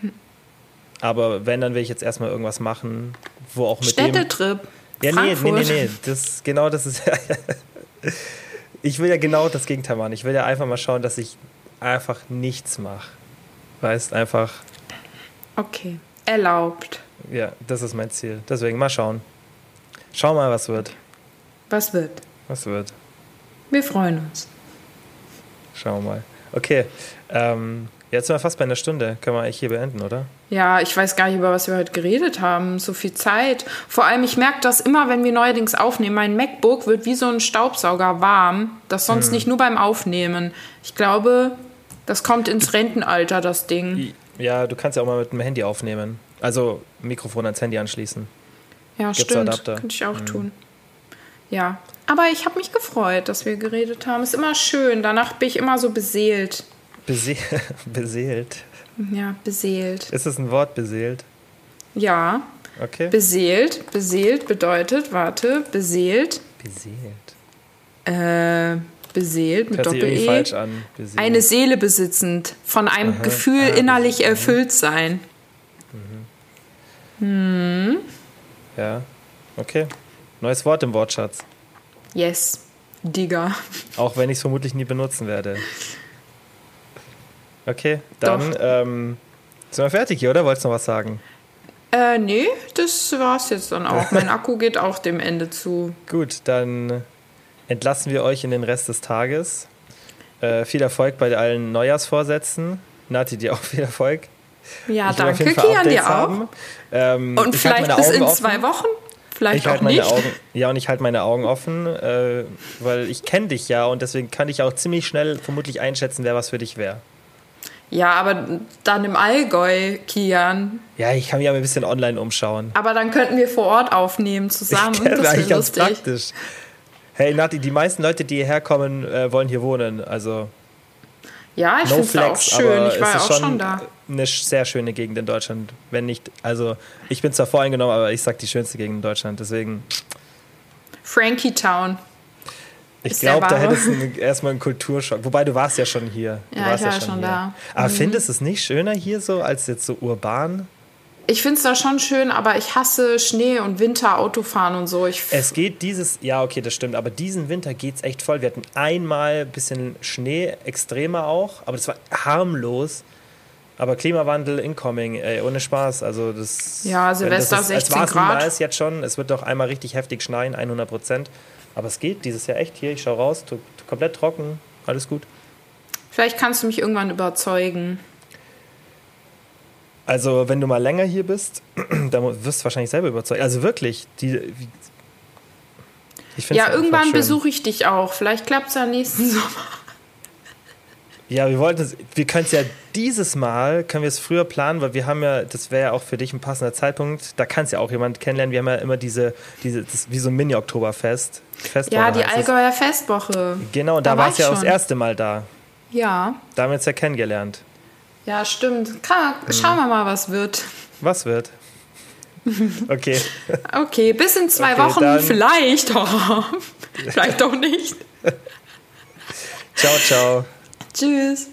S2: Aber wenn, dann will ich jetzt erstmal irgendwas machen, wo auch mit
S1: Städtetrip.
S2: dem... Ja, nee, nee, nee, nee. Das, genau das ist... ich will ja genau das Gegenteil machen. Ich will ja einfach mal schauen, dass ich einfach nichts mache. Weißt, einfach...
S1: Okay erlaubt.
S2: Ja, das ist mein Ziel. Deswegen mal schauen. Schau mal, was wird.
S1: Was wird?
S2: Was wird.
S1: Wir freuen uns.
S2: Schauen wir mal. Okay, ähm, jetzt sind wir fast bei einer Stunde. Können wir eigentlich hier beenden, oder?
S1: Ja, ich weiß gar nicht, über was wir heute geredet haben. So viel Zeit. Vor allem, ich merke das immer, wenn wir neuerdings aufnehmen. Mein MacBook wird wie so ein Staubsauger warm. Das sonst hm. nicht nur beim Aufnehmen. Ich glaube, das kommt ins Rentenalter, das Ding.
S2: Ja, du kannst ja auch mal mit dem Handy aufnehmen. Also Mikrofon ans Handy anschließen.
S1: Ja, Gibt's stimmt. Adapter? Könnte ich auch hm. tun. Ja, aber ich habe mich gefreut, dass wir geredet haben. Ist immer schön. Danach bin ich immer so beseelt.
S2: Bese beseelt?
S1: Ja, beseelt.
S2: Ist es ein Wort, beseelt?
S1: Ja.
S2: Okay.
S1: Beseelt. Beseelt bedeutet, warte, beseelt.
S2: Beseelt.
S1: Äh, beseelt mit Doppel-E. Eine Seele besitzend. Von einem Aha. Gefühl ah, innerlich beseelt. erfüllt sein. Mhm. Hm.
S2: Ja, okay. Neues Wort im Wortschatz.
S1: Yes, Digger.
S2: Auch wenn ich es vermutlich nie benutzen werde. Okay, dann ähm, sind wir fertig hier, oder? Wolltest du noch was sagen?
S1: Äh, nee, das war's jetzt dann auch. Mein Akku geht auch dem Ende zu.
S2: Gut, dann entlassen wir euch in den Rest des Tages. Äh, viel Erfolg bei allen Neujahrsvorsätzen. Nati, dir auch viel Erfolg.
S1: Ja, ich danke, Kian, dir auch. Ähm, Und vielleicht bis in zwei Wochen? Vielleicht
S2: ich auch
S1: nicht.
S2: Augen, ja, und ich halte meine Augen offen, äh, weil ich kenne dich ja und deswegen kann ich auch ziemlich schnell vermutlich einschätzen, wer was für dich wäre.
S1: Ja, aber dann im Allgäu, Kian.
S2: Ja, ich kann mich aber ein bisschen online umschauen.
S1: Aber dann könnten wir vor Ort aufnehmen zusammen. Ich das wäre lustig. Ganz praktisch.
S2: Hey, Nati, die meisten Leute, die hierher kommen, äh, wollen hier wohnen. Also.
S1: Ja, ich no finde es auch schön. Ich war auch schon, schon da.
S2: Eine sehr schöne Gegend in Deutschland. Wenn nicht, also ich bin zwar voreingenommen, aber ich sag die schönste Gegend in Deutschland. Deswegen.
S1: Frankie Town.
S2: Ich glaube, da hättest du erstmal einen Kulturschock. Wobei du warst ja schon hier. Du
S1: ja,
S2: warst
S1: ich war ja schon, schon da.
S2: Aber mhm. findest du es nicht schöner hier so als jetzt so urban?
S1: Ich finde es da schon schön, aber ich hasse Schnee und Winter, Autofahren und so. Ich
S2: es geht dieses, ja, okay, das stimmt, aber diesen Winter geht es echt voll. Wir hatten einmal ein bisschen Schnee, extremer auch, aber das war harmlos. Aber Klimawandel incoming, ey, ohne Spaß. Also das,
S1: ja, Silvester das ist, 16
S2: als
S1: Grad.
S2: Als jetzt schon, es wird doch einmal richtig heftig schneien, 100 Prozent. Aber es geht dieses Jahr echt hier. Ich schaue raus, komplett trocken, alles gut.
S1: Vielleicht kannst du mich irgendwann überzeugen.
S2: Also, wenn du mal länger hier bist, dann wirst du wahrscheinlich selber überzeugt. Also wirklich, die.
S1: Ich ja, irgendwann besuche ich dich auch. Vielleicht klappt es ja nächsten Sommer.
S2: Ja, wir wollten es, wir können es ja dieses Mal, können wir es früher planen, weil wir haben ja, das wäre ja auch für dich ein passender Zeitpunkt, da kannst du ja auch jemand kennenlernen, wir haben ja immer diese, diese das wie so ein Mini-Oktoberfest.
S1: Ja, die Allgäuer Festwoche.
S2: Genau, da, da warst du ja auch das erste Mal da.
S1: Ja.
S2: Da haben wir uns ja kennengelernt.
S1: Ja, stimmt. Kann, schauen wir mal, was wird.
S2: Was wird? Okay.
S1: Okay, bis in zwei okay, Wochen vielleicht. Oh, vielleicht doch nicht.
S2: ciao, ciao.
S1: Tschüss.